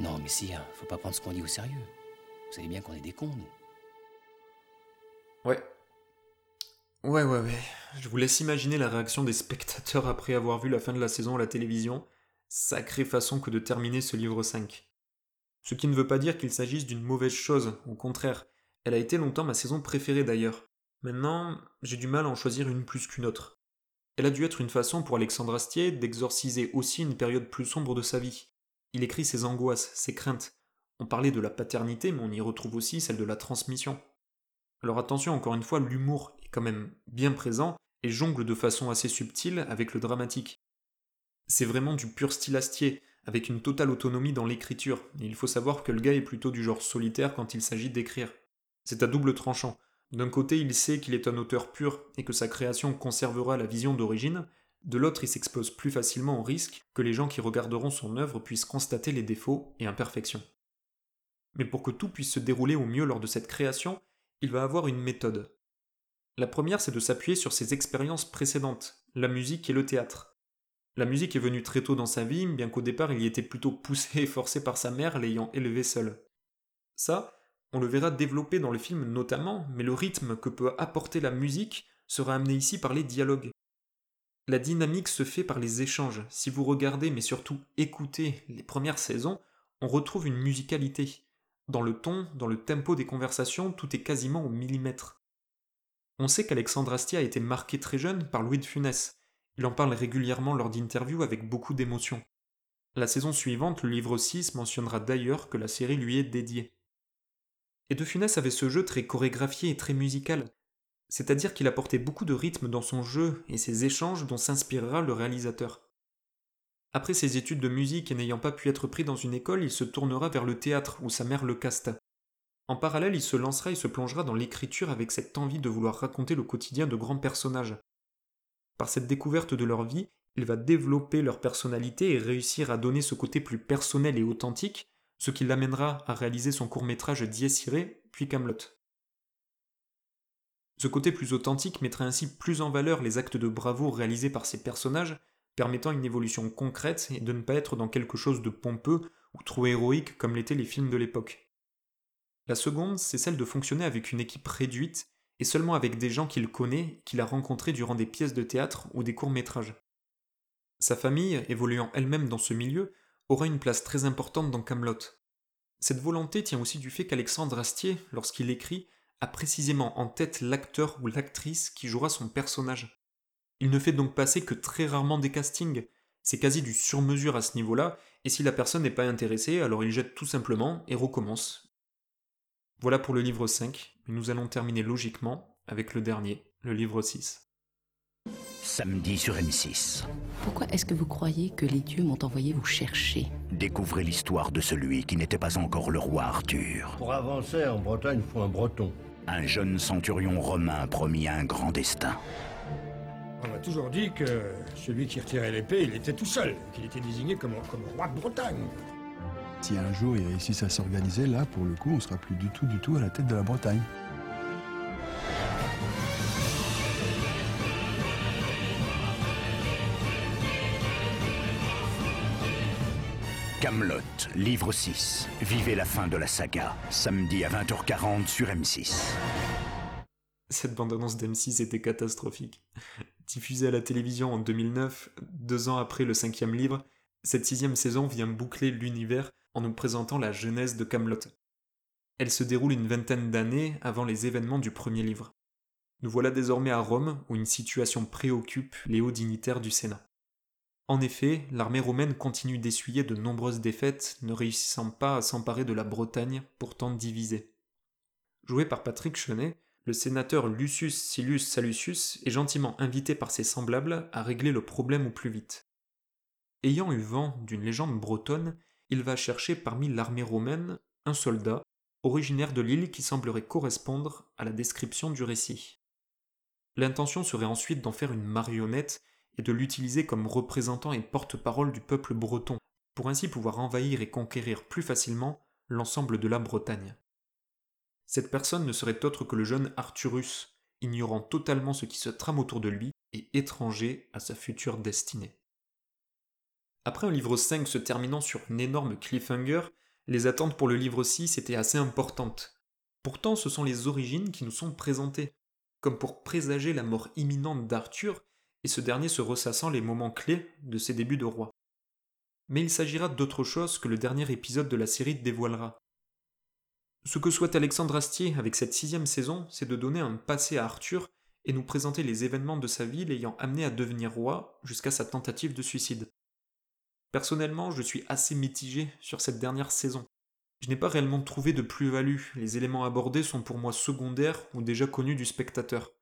Non, mais si, hein, faut pas prendre ce qu'on dit au sérieux. Vous savez bien qu'on est des cons, nous. Ouais. Ouais, ouais, ouais. Je vous laisse imaginer la réaction des spectateurs après avoir vu la fin de la saison à la télévision. Sacrée façon que de terminer ce livre 5. Ce qui ne veut pas dire qu'il s'agisse d'une mauvaise chose, au contraire. Elle a été longtemps ma saison préférée d'ailleurs. Maintenant, j'ai du mal à en choisir une plus qu'une autre. Elle a dû être une façon pour Alexandre Astier d'exorciser aussi une période plus sombre de sa vie. Il écrit ses angoisses, ses craintes. On parlait de la paternité, mais on y retrouve aussi celle de la transmission. Alors attention, encore une fois, l'humour quand même bien présent et jongle de façon assez subtile avec le dramatique. C'est vraiment du pur style Astier, avec une totale autonomie dans l'écriture, et il faut savoir que le gars est plutôt du genre solitaire quand il s'agit d'écrire. C'est à double tranchant. D'un côté, il sait qu'il est un auteur pur et que sa création conservera la vision d'origine, de l'autre, il s'expose plus facilement au risque que les gens qui regarderont son œuvre puissent constater les défauts et imperfections. Mais pour que tout puisse se dérouler au mieux lors de cette création, il va avoir une méthode. La première, c'est de s'appuyer sur ses expériences précédentes, la musique et le théâtre. La musique est venue très tôt dans sa vie, bien qu'au départ il y était plutôt poussé et forcé par sa mère, l'ayant élevé seul. Ça, on le verra développer dans le film notamment, mais le rythme que peut apporter la musique sera amené ici par les dialogues. La dynamique se fait par les échanges. Si vous regardez, mais surtout écoutez les premières saisons, on retrouve une musicalité. Dans le ton, dans le tempo des conversations, tout est quasiment au millimètre. On sait qu'Alexandre Astier a été marqué très jeune par Louis de Funès. Il en parle régulièrement lors d'interviews avec beaucoup d'émotion. La saison suivante, le livre 6 mentionnera d'ailleurs que la série lui est dédiée. Et De Funès avait ce jeu très chorégraphié et très musical, c'est-à-dire qu'il apportait beaucoup de rythme dans son jeu et ses échanges dont s'inspirera le réalisateur. Après ses études de musique et n'ayant pas pu être pris dans une école, il se tournera vers le théâtre où sa mère le casta. En parallèle, il se lancera et se plongera dans l'écriture avec cette envie de vouloir raconter le quotidien de grands personnages. Par cette découverte de leur vie, il va développer leur personnalité et réussir à donner ce côté plus personnel et authentique ce qui l'amènera à réaliser son court-métrage Dies Irae, puis Camelot. Ce côté plus authentique mettra ainsi plus en valeur les actes de bravoure réalisés par ces personnages, permettant une évolution concrète et de ne pas être dans quelque chose de pompeux ou trop héroïque comme l'étaient les films de l'époque. La seconde, c'est celle de fonctionner avec une équipe réduite et seulement avec des gens qu'il connaît, qu'il a rencontrés durant des pièces de théâtre ou des courts-métrages. Sa famille, évoluant elle-même dans ce milieu, aura une place très importante dans Camelot. Cette volonté tient aussi du fait qu'Alexandre Astier, lorsqu'il écrit, a précisément en tête l'acteur ou l'actrice qui jouera son personnage. Il ne fait donc passer que très rarement des castings, c'est quasi du sur-mesure à ce niveau-là, et si la personne n'est pas intéressée, alors il jette tout simplement et recommence. Voilà pour le livre 5, mais nous allons terminer logiquement avec le dernier, le livre 6 samedi sur M6. Pourquoi est-ce que vous croyez que les dieux m'ont envoyé vous chercher? Découvrez l'histoire de celui qui n'était pas encore le roi Arthur. Pour avancer en Bretagne, il faut un breton. Un jeune centurion romain promis à un grand destin. On m'a toujours dit que celui qui retirait l'épée, il était tout seul, qu'il était désigné comme, comme roi de Bretagne. Si un jour ils réussissent à s'organiser, là, pour le coup, on sera plus du tout, du tout à la tête de la Bretagne. Camelot, livre 6. Vivez la fin de la saga. Samedi à 20h40 sur M6. Cette bande-annonce d'M6 était catastrophique. Diffusée à la télévision en 2009, deux ans après le cinquième livre, cette sixième saison vient boucler l'univers en nous présentant la genèse de Camelot. Elle se déroule une vingtaine d'années avant les événements du premier livre. Nous voilà désormais à Rome où une situation préoccupe les hauts dignitaires du Sénat. En effet, l'armée romaine continue d'essuyer de nombreuses défaites, ne réussissant pas à s'emparer de la Bretagne, pourtant divisée. Joué par Patrick Chenet, le sénateur Lucius Silus Salucius est gentiment invité par ses semblables à régler le problème au plus vite. Ayant eu vent d'une légende bretonne, il va chercher parmi l'armée romaine un soldat, originaire de l'île qui semblerait correspondre à la description du récit. L'intention serait ensuite d'en faire une marionnette et de l'utiliser comme représentant et porte-parole du peuple breton, pour ainsi pouvoir envahir et conquérir plus facilement l'ensemble de la Bretagne. Cette personne ne serait autre que le jeune Arthurus, ignorant totalement ce qui se trame autour de lui et étranger à sa future destinée. Après un livre 5 se terminant sur une énorme cliffhanger, les attentes pour le livre 6 étaient assez importantes. Pourtant, ce sont les origines qui nous sont présentées, comme pour présager la mort imminente d'Arthur et ce dernier se ressassant les moments clés de ses débuts de roi. Mais il s'agira d'autre chose que le dernier épisode de la série dévoilera. Ce que souhaite Alexandre Astier avec cette sixième saison, c'est de donner un passé à Arthur et nous présenter les événements de sa vie l'ayant amené à devenir roi jusqu'à sa tentative de suicide. Personnellement, je suis assez mitigé sur cette dernière saison. Je n'ai pas réellement trouvé de plus-value, les éléments abordés sont pour moi secondaires ou déjà connus du spectateur.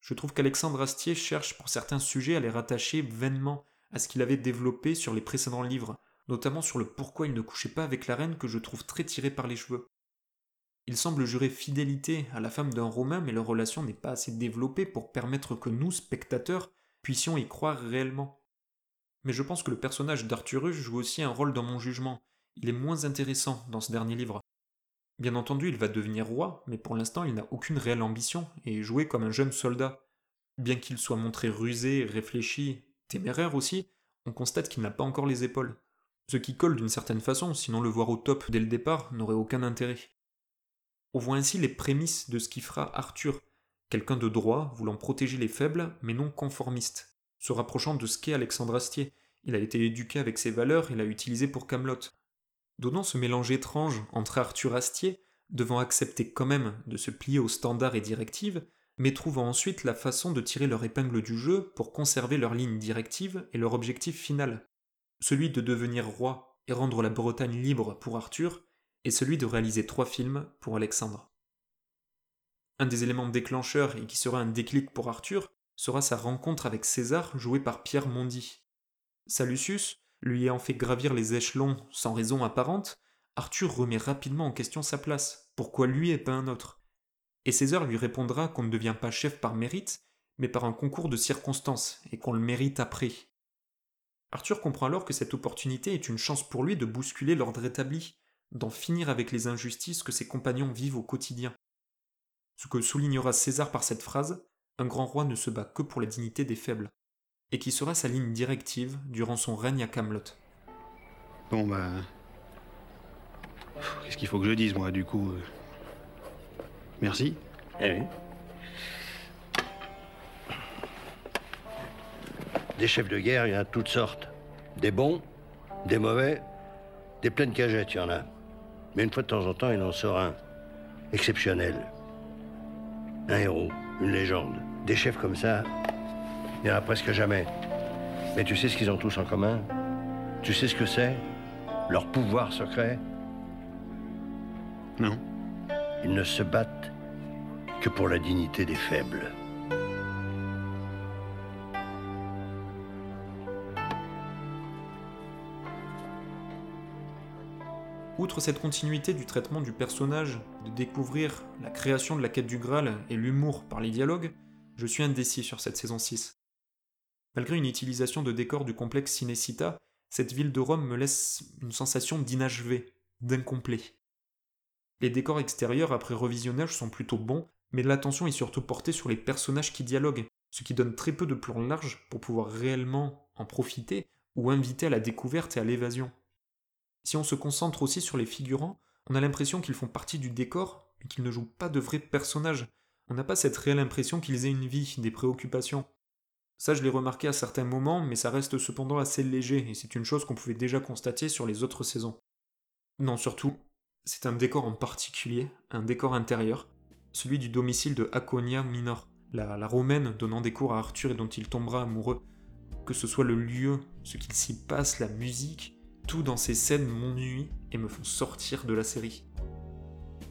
Je trouve qu'Alexandre Astier cherche pour certains sujets à les rattacher vainement à ce qu'il avait développé sur les précédents livres, notamment sur le pourquoi il ne couchait pas avec la reine que je trouve très tiré par les cheveux. Il semble jurer fidélité à la femme d'un Romain, mais leur relation n'est pas assez développée pour permettre que nous, spectateurs, puissions y croire réellement. Mais je pense que le personnage d'Arthurus joue aussi un rôle dans mon jugement. Il est moins intéressant dans ce dernier livre. Bien entendu, il va devenir roi, mais pour l'instant, il n'a aucune réelle ambition et est joué comme un jeune soldat. Bien qu'il soit montré rusé, réfléchi, téméraire aussi, on constate qu'il n'a pas encore les épaules. Ce qui colle d'une certaine façon, sinon le voir au top dès le départ n'aurait aucun intérêt. On voit ainsi les prémices de ce qui fera Arthur, quelqu'un de droit, voulant protéger les faibles, mais non conformiste, se rapprochant de ce qu'est Alexandre Astier. Il a été éduqué avec ses valeurs et l'a utilisé pour Camelot. Donnant ce mélange étrange entre Arthur Astier, devant accepter quand même de se plier aux standards et directives, mais trouvant ensuite la façon de tirer leur épingle du jeu pour conserver leur ligne directive et leur objectif final, celui de devenir roi et rendre la Bretagne libre pour Arthur, et celui de réaliser trois films pour Alexandre. Un des éléments déclencheurs et qui sera un déclic pour Arthur sera sa rencontre avec César joué par Pierre Mondy. Salucius, lui ayant fait gravir les échelons sans raison apparente, Arthur remet rapidement en question sa place. Pourquoi lui et pas un autre? Et César lui répondra qu'on ne devient pas chef par mérite, mais par un concours de circonstances, et qu'on le mérite après. Arthur comprend alors que cette opportunité est une chance pour lui de bousculer l'ordre établi, d'en finir avec les injustices que ses compagnons vivent au quotidien. Ce que soulignera César par cette phrase, un grand roi ne se bat que pour la dignité des faibles, et qui sera sa ligne directive durant son règne à Camelot. Bon ben. Qu'est-ce qu'il faut que je dise moi du coup euh Merci. Eh oui. Des chefs de guerre, il y en a toutes sortes. Des bons, des mauvais, des pleines cagettes, il y en a. Mais une fois de temps en temps, il en sort un. Exceptionnel. Un héros, une légende. Des chefs comme ça, il n'y en a presque jamais. Mais tu sais ce qu'ils ont tous en commun? Tu sais ce que c'est? Leur pouvoir secret? Non. Ils ne se battent que pour la dignité des faibles. Outre cette continuité du traitement du personnage, de découvrir la création de la quête du Graal et l'humour par les dialogues, je suis indécis sur cette saison 6. Malgré une utilisation de décors du complexe Cinecita, cette ville de Rome me laisse une sensation d'inachevé, d'incomplet. Les décors extérieurs après revisionnage sont plutôt bons, mais l'attention est surtout portée sur les personnages qui dialoguent, ce qui donne très peu de plans larges pour pouvoir réellement en profiter ou inviter à la découverte et à l'évasion. Si on se concentre aussi sur les figurants, on a l'impression qu'ils font partie du décor, mais qu'ils ne jouent pas de vrais personnages. On n'a pas cette réelle impression qu'ils aient une vie, des préoccupations. Ça, je l'ai remarqué à certains moments, mais ça reste cependant assez léger, et c'est une chose qu'on pouvait déjà constater sur les autres saisons. Non, surtout, c'est un décor en particulier, un décor intérieur, celui du domicile de Aconia Minor, la, la romaine donnant des cours à Arthur et dont il tombera amoureux. Que ce soit le lieu, ce qu'il s'y passe, la musique, tout dans ces scènes m'ennuie et me font sortir de la série.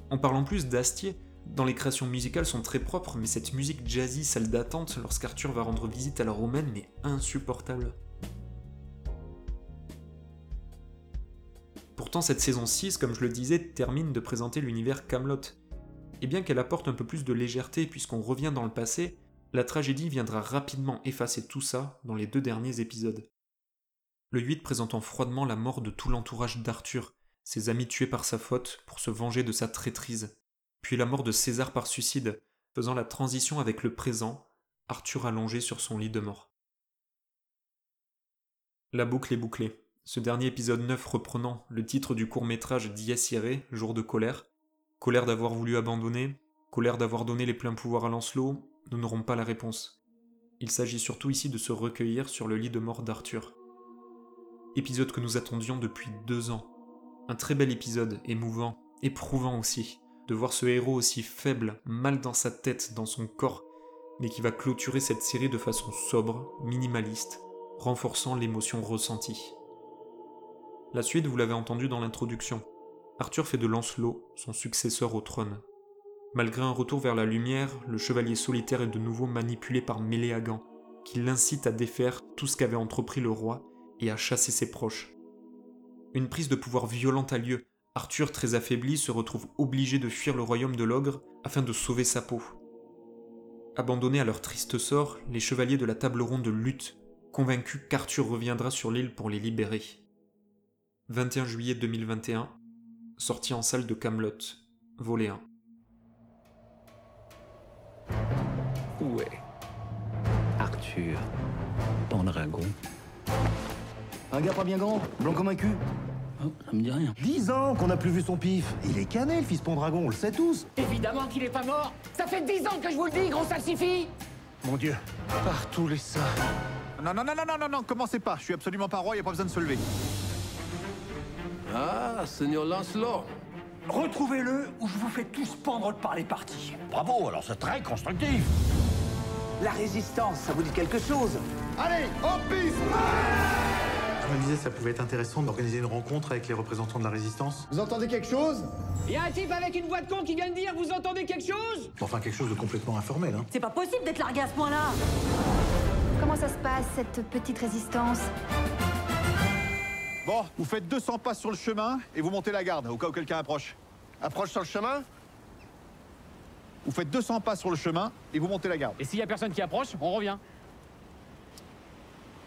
En parlant plus d'Astier, dans les créations musicales sont très propres, mais cette musique jazzy, celle d'attente, lorsqu'Arthur va rendre visite à la romaine, n'est insupportable. Pourtant, cette saison 6, comme je le disais, termine de présenter l'univers Camelot. Et bien qu'elle apporte un peu plus de légèreté puisqu'on revient dans le passé, la tragédie viendra rapidement effacer tout ça dans les deux derniers épisodes le 8 présentant froidement la mort de tout l'entourage d'Arthur, ses amis tués par sa faute pour se venger de sa traîtrise, puis la mort de César par suicide, faisant la transition avec le présent, Arthur allongé sur son lit de mort. La boucle est bouclée. Ce dernier épisode 9 reprenant le titre du court-métrage Dies Irae, Jour de colère, colère d'avoir voulu abandonner, colère d'avoir donné les pleins pouvoirs à Lancelot, nous n'aurons pas la réponse. Il s'agit surtout ici de se recueillir sur le lit de mort d'Arthur épisode que nous attendions depuis deux ans. Un très bel épisode, émouvant, éprouvant aussi, de voir ce héros aussi faible, mal dans sa tête, dans son corps, mais qui va clôturer cette série de façon sobre, minimaliste, renforçant l'émotion ressentie. La suite, vous l'avez entendu dans l'introduction. Arthur fait de Lancelot son successeur au trône. Malgré un retour vers la lumière, le chevalier solitaire est de nouveau manipulé par Méléagan, qui l'incite à défaire tout ce qu'avait entrepris le roi et à chasser ses proches. Une prise de pouvoir violente a lieu. Arthur, très affaibli, se retrouve obligé de fuir le royaume de l'ogre afin de sauver sa peau. Abandonnés à leur triste sort, les chevaliers de la table ronde luttent, convaincus qu'Arthur reviendra sur l'île pour les libérer. 21 juillet 2021, sortie en salle de Camelot, volet 1. Où est Arthur Pendragon Un gars pas bien grand, blanc comme un cul. Oh, ça me dit rien. Dix ans qu'on n'a plus vu son pif. Il est cané, le fils Pendragon, on le sait tous. Évidemment qu'il est pas mort Ça fait dix ans que je vous le dis, gros salsifis Mon Dieu. Par tous les saints. Non, non, non, non, non, non, non, commencez pas. Je suis absolument pas roi, y a pas besoin de se lever. Ah, Seigneur Lancelot Retrouvez-le ou je vous fais tous pendre par les parties. Bravo, alors c'est très constructif. La résistance, ça vous dit quelque chose? Allez, en piste Je me disais, ça pouvait être intéressant d'organiser une rencontre avec les représentants de la résistance. Vous entendez quelque chose? Y a un type avec une voix de con qui vient de dire Vous entendez quelque chose? Enfin, quelque chose de complètement informel, hein. C'est pas possible d'être largué à ce point-là Comment ça se passe, cette petite résistance? Bon, vous faites 200 pas sur le chemin et vous montez la garde, au cas où quelqu'un approche. Approche sur le chemin? Vous faites 200 pas sur le chemin et vous montez la garde. Et s'il y a personne qui approche, on revient.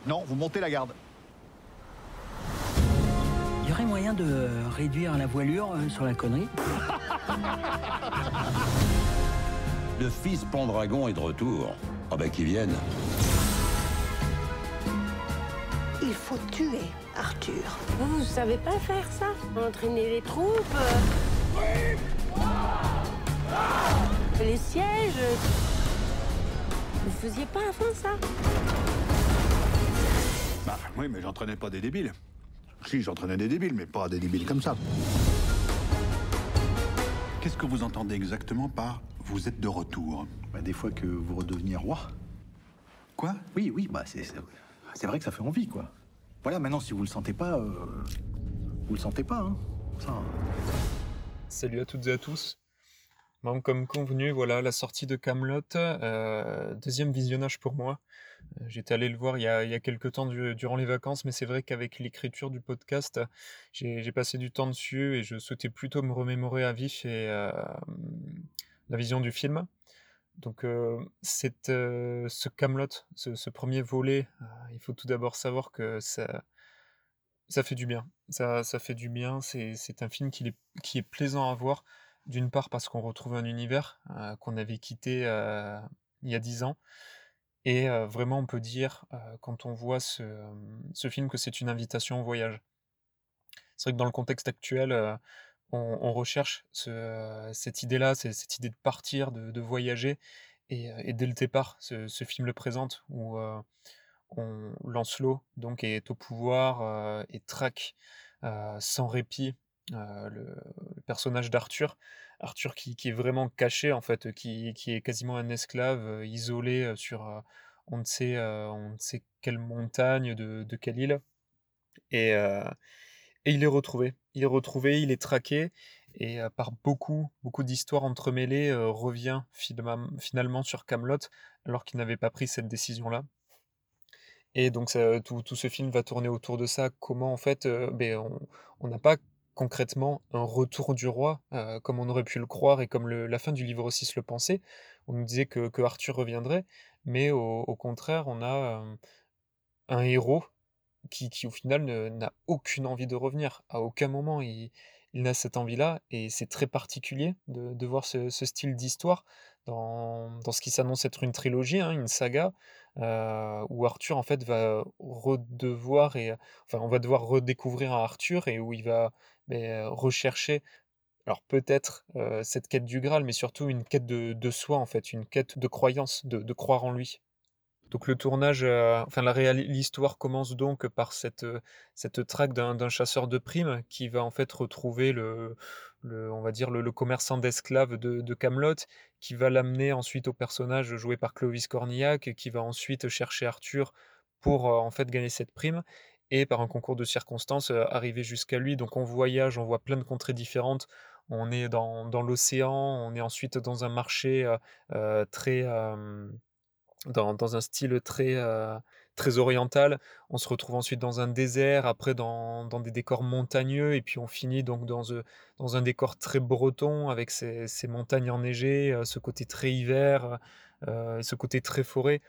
Non, vous montez la garde. Il y aurait moyen de réduire la voilure euh, sur la connerie Le fils Pendragon est de retour. Ah bah qu'il vienne. Il faut tuer Arthur. Vous, vous savez pas faire ça? Entraîner les troupes? Euh, Les sièges? Vous faisiez pas avant ça? Bah oui, mais j'entraînais pas des débiles. Si, j'entraînais des débiles, mais pas des débiles comme ça. Qu'est-ce que vous entendez exactement par vous êtes de retour Bah, des fois que vous redeveniez roi. Quoi? Oui, oui, bah c'est c'est vrai que ça fait envie, quoi. Voilà, maintenant, si vous le sentez pas, euh, vous le sentez pas, hein. Ça, hein. Salut à toutes et à tous. Bon, comme convenu, voilà la sortie de Camelot, deuxième visionnage pour moi. Euh, J'étais allé le voir il y a, il y a quelques temps du- durant les vacances, mais c'est vrai qu'avec l'écriture du podcast, j'ai passé du temps dessus et je souhaitais plutôt me remémorer à vif et euh, la vision du film. Donc, euh, cette, ce Camelot, ce, premier volet, il faut tout d'abord savoir que ça, ça fait du bien. Ça, ça fait du bien. C'est, c'est un film qui est, qui est plaisant à voir. D'une part parce qu'on retrouve un univers qu'on avait quitté il y a dix ans. Et vraiment, on peut dire, quand on voit ce, film, que c'est une invitation au voyage. C'est vrai que dans le contexte actuel, on, recherche ce- cette idée-là, cette idée de partir, de, voyager. Et, dès le départ, ce, film le présente, où on, Lancelot donc, est au pouvoir et traque sans répit le personnage d'Arthur. Arthur qui, qui est vraiment caché, en fait, qui, qui est quasiment un esclave, euh, isolé euh, sur euh, on ne sait, on ne sait quelle montagne, de, quelle île. Et, et il est retrouvé. Il est retrouvé, il est traqué, et par beaucoup, beaucoup d'histoires entremêlées, revient finalement sur Camelot, alors qu'il n'avait pas pris cette décision-là. Et donc tout, tout ce film va tourner autour de ça. Comment en fait, euh, ben, on n'a pas concrètement un retour du roi, euh, comme on aurait pu le croire et comme la fin du livre 6 le pensait. On nous disait que, que Arthur reviendrait, mais au, contraire, on a euh, un héros qui, qui au final n'a aucune envie de revenir. À aucun moment il, il n'a cette envie-là, et c'est très particulier de, voir ce, ce style d'histoire dans, dans ce qui s'annonce être une trilogie, hein, une saga, euh, où Arthur en fait va redevoir et enfin on va devoir redécouvrir un Arthur et où il va ben, rechercher alors peut-être euh, cette quête du Graal, mais surtout une quête de, soi en fait, une quête de croyance, de, croire en lui. Donc le tournage, heu, enfin l'histoire commence donc par cette, cette traque d'un chasseur de primes qui va en fait retrouver le le on va dire le commerçant d'esclaves de Kaamelott, qui va l'amener ensuite au personnage joué par Clovis Cornillac, qui va ensuite chercher Arthur pour, en fait gagner cette prime et par un concours de circonstances, heu, arriver jusqu'à lui. Donc on voyage, on voit plein de contrées différentes. On est dans dans l'océan, on est ensuite dans un marché, heu heu, très, dans dans un style très, très oriental. On se retrouve ensuite dans un désert, après dans dans des décors montagneux et puis on finit donc dans, dans un décor très breton avec ces montagnes enneigées, ce côté très hiver, ce côté très forêt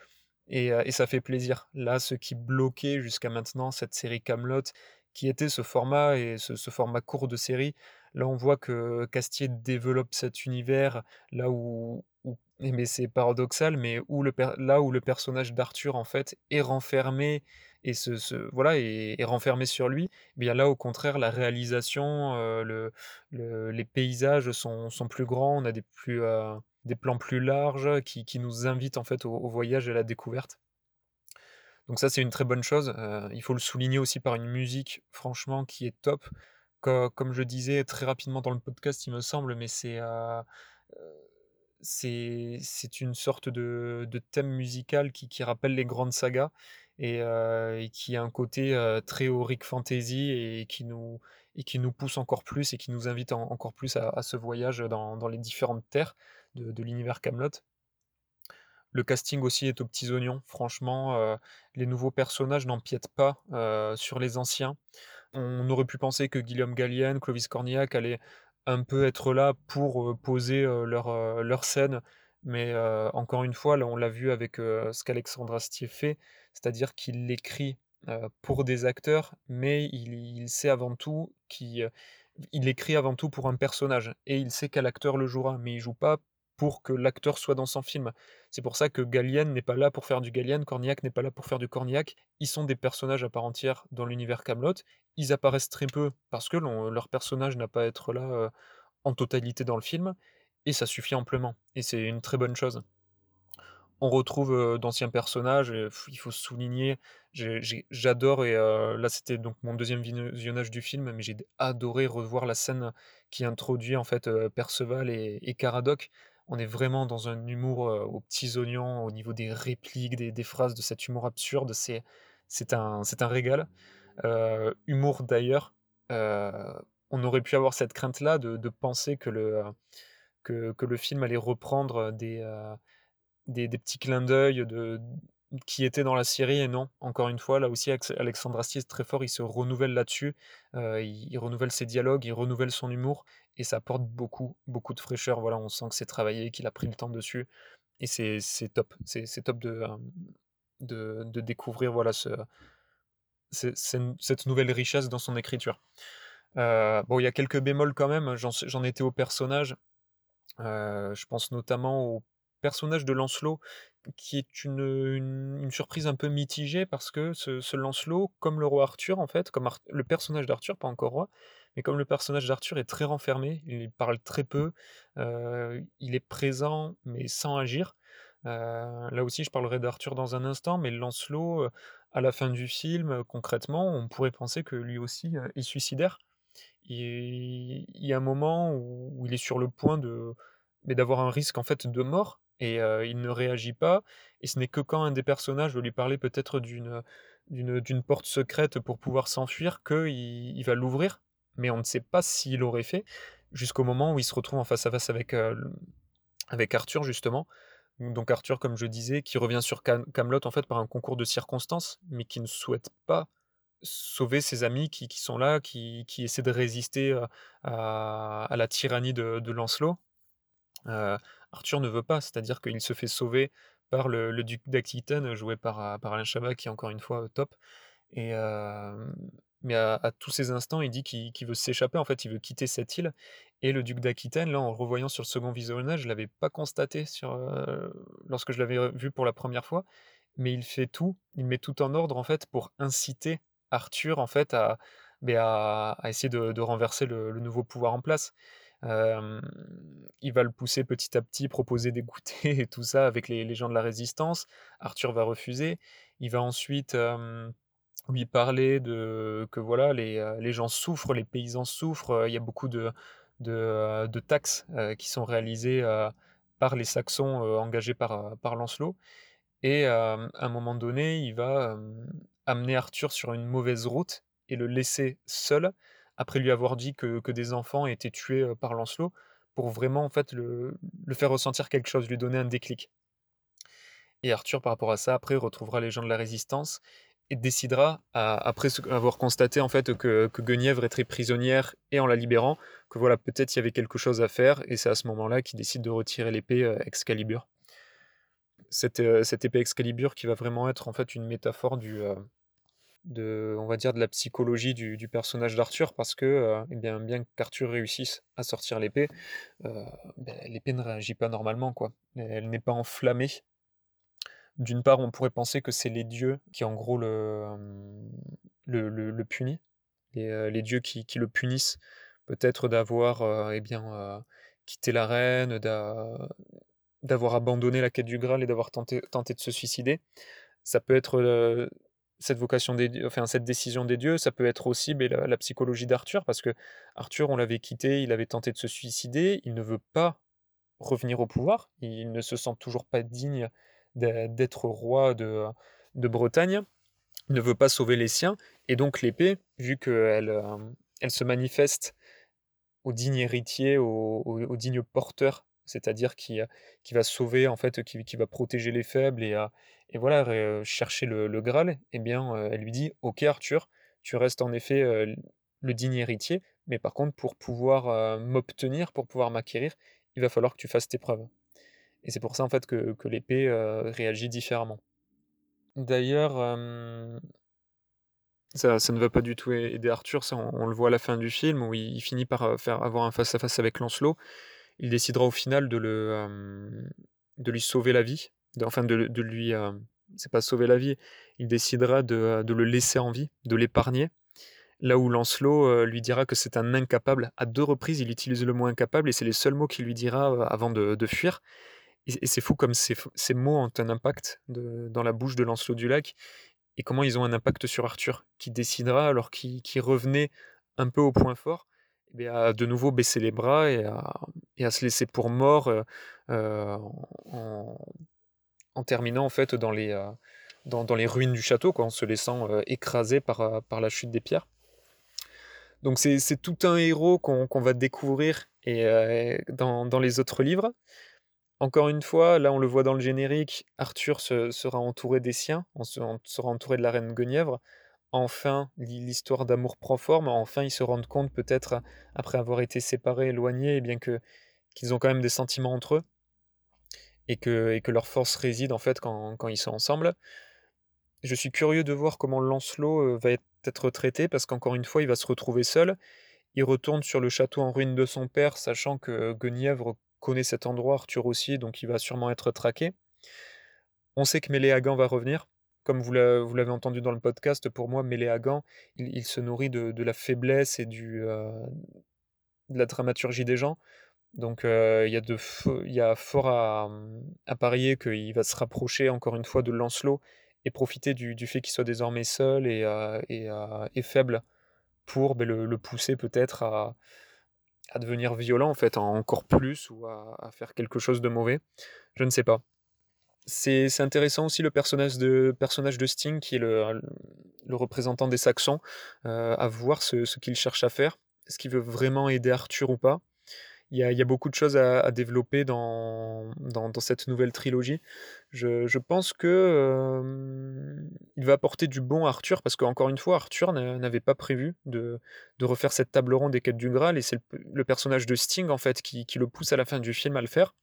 et ça fait plaisir. Là, ce qui bloquait jusqu'à maintenant cette série Kaamelott, qui était ce format et ce ce format court de série, là, on voit que Castier développe cet univers là où et mais c'est paradoxal, mais où le là où le personnage d'Arthur, en fait, est renfermé et se voilà, est renfermé sur lui, eh bien là, au contraire, la réalisation, les paysages sont sont plus grands, on a des plus, des plans plus larges qui qui nous invitent, en fait, au voyage et à la découverte. Donc ça, c'est une très bonne chose, heu, il faut le souligner aussi par une musique, franchement, qui est top. Co comme je disais très rapidement dans le podcast, il me semble, mais c'est, heu heu, c'est une sorte de de thème musical qui qui rappelle les grandes sagas et qui a un côté, très Heroic Fantasy et qui nous et qui nous pousse encore plus et qui nous invite en encore plus à à ce voyage dans dans les différentes terres de l'univers Kaamelott. Le casting aussi est aux petits oignons. Franchement, heu, les nouveaux personnages n'empiètent pas, heu, sur les anciens. On aurait pu penser que Guillaume Gallienne, Clovis Cornillac allaient un peu être là pour, heu, poser, leur, scène, mais encore une fois, là, on l'a vu avec, ce qu'Alexandre Astier fait, c'est-à-dire qu'il écrit, heu, pour des acteurs, mais il sait avant tout qui, heu, il écrit avant tout pour un personnage et il sait quel acteur le jouera, mais il joue pas pour que l'acteur soit dans son film. C'est pour ça que Gallienne n'est pas là pour faire du Gallienne, Cornillac n'est pas là pour faire du Cornillac. Ils sont des personnages à part entière dans l'univers Kaamelott. Ils apparaissent très peu parce que leur personnage n'a pas à être là, heu, en totalité dans le film et ça suffit amplement et c'est une très bonne chose. On retrouve, heu, d'anciens personnages il faut souligner, j'adore et heu, là, c'était donc mon 2e vino visionnage du film, mais j'ai adoré revoir la scène qui introduit, en fait, Perceval et et Caradoc. On est vraiment dans un humour, heu, aux petits oignons, au niveau des répliques, des phrases, de cet humour absurde, c'est c'est un c'est un régal. Heu, humour d'ailleurs, heu, on aurait pu avoir cette crainte-là de de penser que le, que le film allait reprendre des, des petits clins d'œil de qui étaient dans la série et non, encore une fois, là aussi Alexandre Astier, c'est très fort, il se renouvelle là-dessus, il il renouvelle ses dialogues, il renouvelle son humour et ça apporte beaucoup, beaucoup de fraîcheur. Voilà, on sent que c'est travaillé, qu'il a pris le temps dessus et c'est top. C'est top de, hem, de de découvrir, voilà, ce cette nouvelle richesse dans son écriture. Heu, bon, il y a quelques bémols quand même, j'en étais aux personnages. Heu, je pense notamment au personnage de Lancelot qui est une, une surprise un peu mitigée parce que ce ce Lancelot, comme le roi Arthur, en fait, comme le personnage d'Arthur, pas encore roi, mais comme le personnage d'Arthur est très renfermé, il parle très peu, heu, il est présent mais sans agir. Là aussi, je parlerai d'Arthur dans un instant, mais Lancelot, à la fin du film, concrètement, on pourrait penser que lui aussi, est suicidaire. Et il y a un moment où où il est sur le point de, beh, d'avoir un risque, en fait, de mort et il ne réagit pas et ce n'est que quand un des personnages veut lui parler peut-être d'une d'une porte secrète pour pouvoir s'enfuir qu'il il va l'ouvrir, mais on ne sait pas s'il l'aurait fait jusqu'au moment où il se retrouve en face à face avec, heu, l avec Arthur, justement. Donc Arthur, comme je disais, qui revient sur Kam Kaamelott, en fait, par un concours de circonstances, mais qui ne souhaite pas sauver ses amis qui qui sont là, qui qui essaient de résister, heu, à à la tyrannie de de Lancelot. Heu, Arthur ne veut pas, c'est-à-dire qu'il se fait sauver par le le duc d'Aquitaine, joué par, par Alain Chabat, qui est encore une fois, top et mais à tous ces instants, il dit qu'il veut s'échapper, en fait, il veut quitter cette île et le duc d'Aquitaine, là, en revoyant sur le 2nd visionnage, je l'avais pas constaté heu, lorsque je l'avais, vu pour la 1re fois, mais il fait tout, il met tout en ordre, en fait, pour inciter Arthur, en fait, à, à à essayer de renverser le nouveau pouvoir en place. il va le pousser petit à petit, proposer des goûters et tout ça avec les, gens de la résistance. Arthur va refuser. Il va ensuite lui parler de que voilà les, les, gens souffrent, les paysans souffrent. Il y a beaucoup de, de, de taxes qui sont réalisées par les Saxons engagés par, par Lancelot. Et à un moment donné, il va amener Arthur sur une mauvaise route et le laisser seul après lui avoir dit que, que des enfants étaient tués par Lancelot pour vraiment en fait le, le, faire ressentir quelque chose, lui donner un déclic. Et Arthur, par rapport à ça, après retrouvera les gens de la résistance décidera, après avoir constaté en fait que, que Guenièvre est très prisonnière et en la libérant, que voilà peut-être il y avait quelque chose à faire et c'est à ce moment-là qu'il décide de retirer l'épée Excalibur. Cette, cette, épée Excalibur qui va vraiment être en fait une métaphore du, de, on va dire, de la psychologie du, personnage d'Arthur, parce que euh, eh bien, bien qu'Arthur réussisse à sortir l'épée, euh, ben, l'épée ne réagit pas normalement, quoi. Elle n'est pas enflammée. D'une part, on pourrait penser que c'est les dieux qui, en gros, le, le, le, punissent, les, les, dieux qui, qui, le punissent, peut-être d'avoir eh bien, quitté la reine, d'avoir abandonné la quête du Graal et d'avoir tenté, tenté de se suicider. Ça peut être cette vocation des enfin cette décision des dieux, ça peut être aussi mais la, psychologie d'Arthur, parce que Arthur, on l'avait quitté, il avait tenté de se suicider, il ne veut pas revenir au pouvoir, il ne se sent toujours pas digne d'être roi de, de Bretagne, ne veut pas sauver les siens, et donc l'épée, vu qu'elle euh, elle se manifeste au digne héritier, au, digne porteur, c'est-à-dire qui, qui va sauver, en fait, qui, qui va protéger les faibles et, et voilà, chercher le, Graal, eh bien, elle lui dit Ok, Arthur, tu restes en effet le digne héritier, mais par contre, pour pouvoir m'obtenir, pour pouvoir m'acquérir, il va falloir que tu fasses tes preuves. Et c'est pour ça en fait que, l'épée réagit différemment. D'ailleurs, ça, ne va pas du tout aider Arthur, ça, on, le voit à la fin du film où il, finit par faire avoir un face-à-face avec Lancelot. Il décidera au final de, le, de lui sauver la vie, enfin de, de lui, euh, c'est pas sauver la vie, il décidera de, euh, le laisser en vie, de l'épargner. Là où Lancelot euh, lui dira que c'est un incapable. À deux reprises, il utilise le mot incapable et c'est les seuls mots qu'il lui dira avant de fuir. Et, c'est fou comme ces, ces, mots ont un impact dans la bouche de Lancelot du Lac et comment ils ont un impact sur Arthur, qui décidera, alors qu'il revenait un peu au point fort, eh à de nouveau baisser les bras et à, se laisser pour mort en, en terminant en fait dans les, euh, dans, les ruines du château, en se laissant euh, écraser par, euh, par la chute des pierres. Donc c'est tout un héros qu'on va découvrir et, dans, dans, les autres livres. Encore une fois, là on le voit dans le générique, Arthur se, sera entouré des siens, on, sera entouré de la reine Guenièvre. Enfin, l'histoire d'amour prend forme, enfin ils se rendent compte peut-être, après avoir été séparés, éloignés, et bien que qu'ils ont quand même des sentiments entre eux et que, et que leur force réside en fait quand, quand, ils sont ensemble. Je suis curieux de voir comment Lancelot va être traité parce qu'encore une fois il va se retrouver seul. Il retourne sur le château en ruine de son père, sachant que Guenièvre connaît cet endroit, Arthur aussi, donc il va sûrement être traqué. On sait que Méléagan va revenir. Comme vous l'avez entendu dans le podcast, pour moi, Méléagan, il, il se nourrit de, la faiblesse et du, de la dramaturgie des gens. Donc il y, a de y a fort à, à parier qu'il va se rapprocher encore une fois de Lancelot et profiter du, fait qu'il soit désormais seul et, et, et faible pour ben, le, pousser peut-être à, à, devenir violent en fait, encore plus ou à, faire quelque chose de mauvais. Je ne sais pas. C'est intéressant aussi le personnage de, personnage de Sting qui est le, représentant des Saxons, euh, à voir ce qu'il cherche à faire. Est-ce qu'il veut vraiment aider Arthur ou pas? Il y, a, beaucoup de choses à, développer dans, cette nouvelle trilogie. Je, pense que euh, il va apporter du bon à Arthur, parce qu'encore une fois, Arthur n'avait pas prévu de, refaire cette table ronde des quêtes du Graal, et c'est le, personnage de Sting, en fait, qui, le pousse à la fin du film à le faire.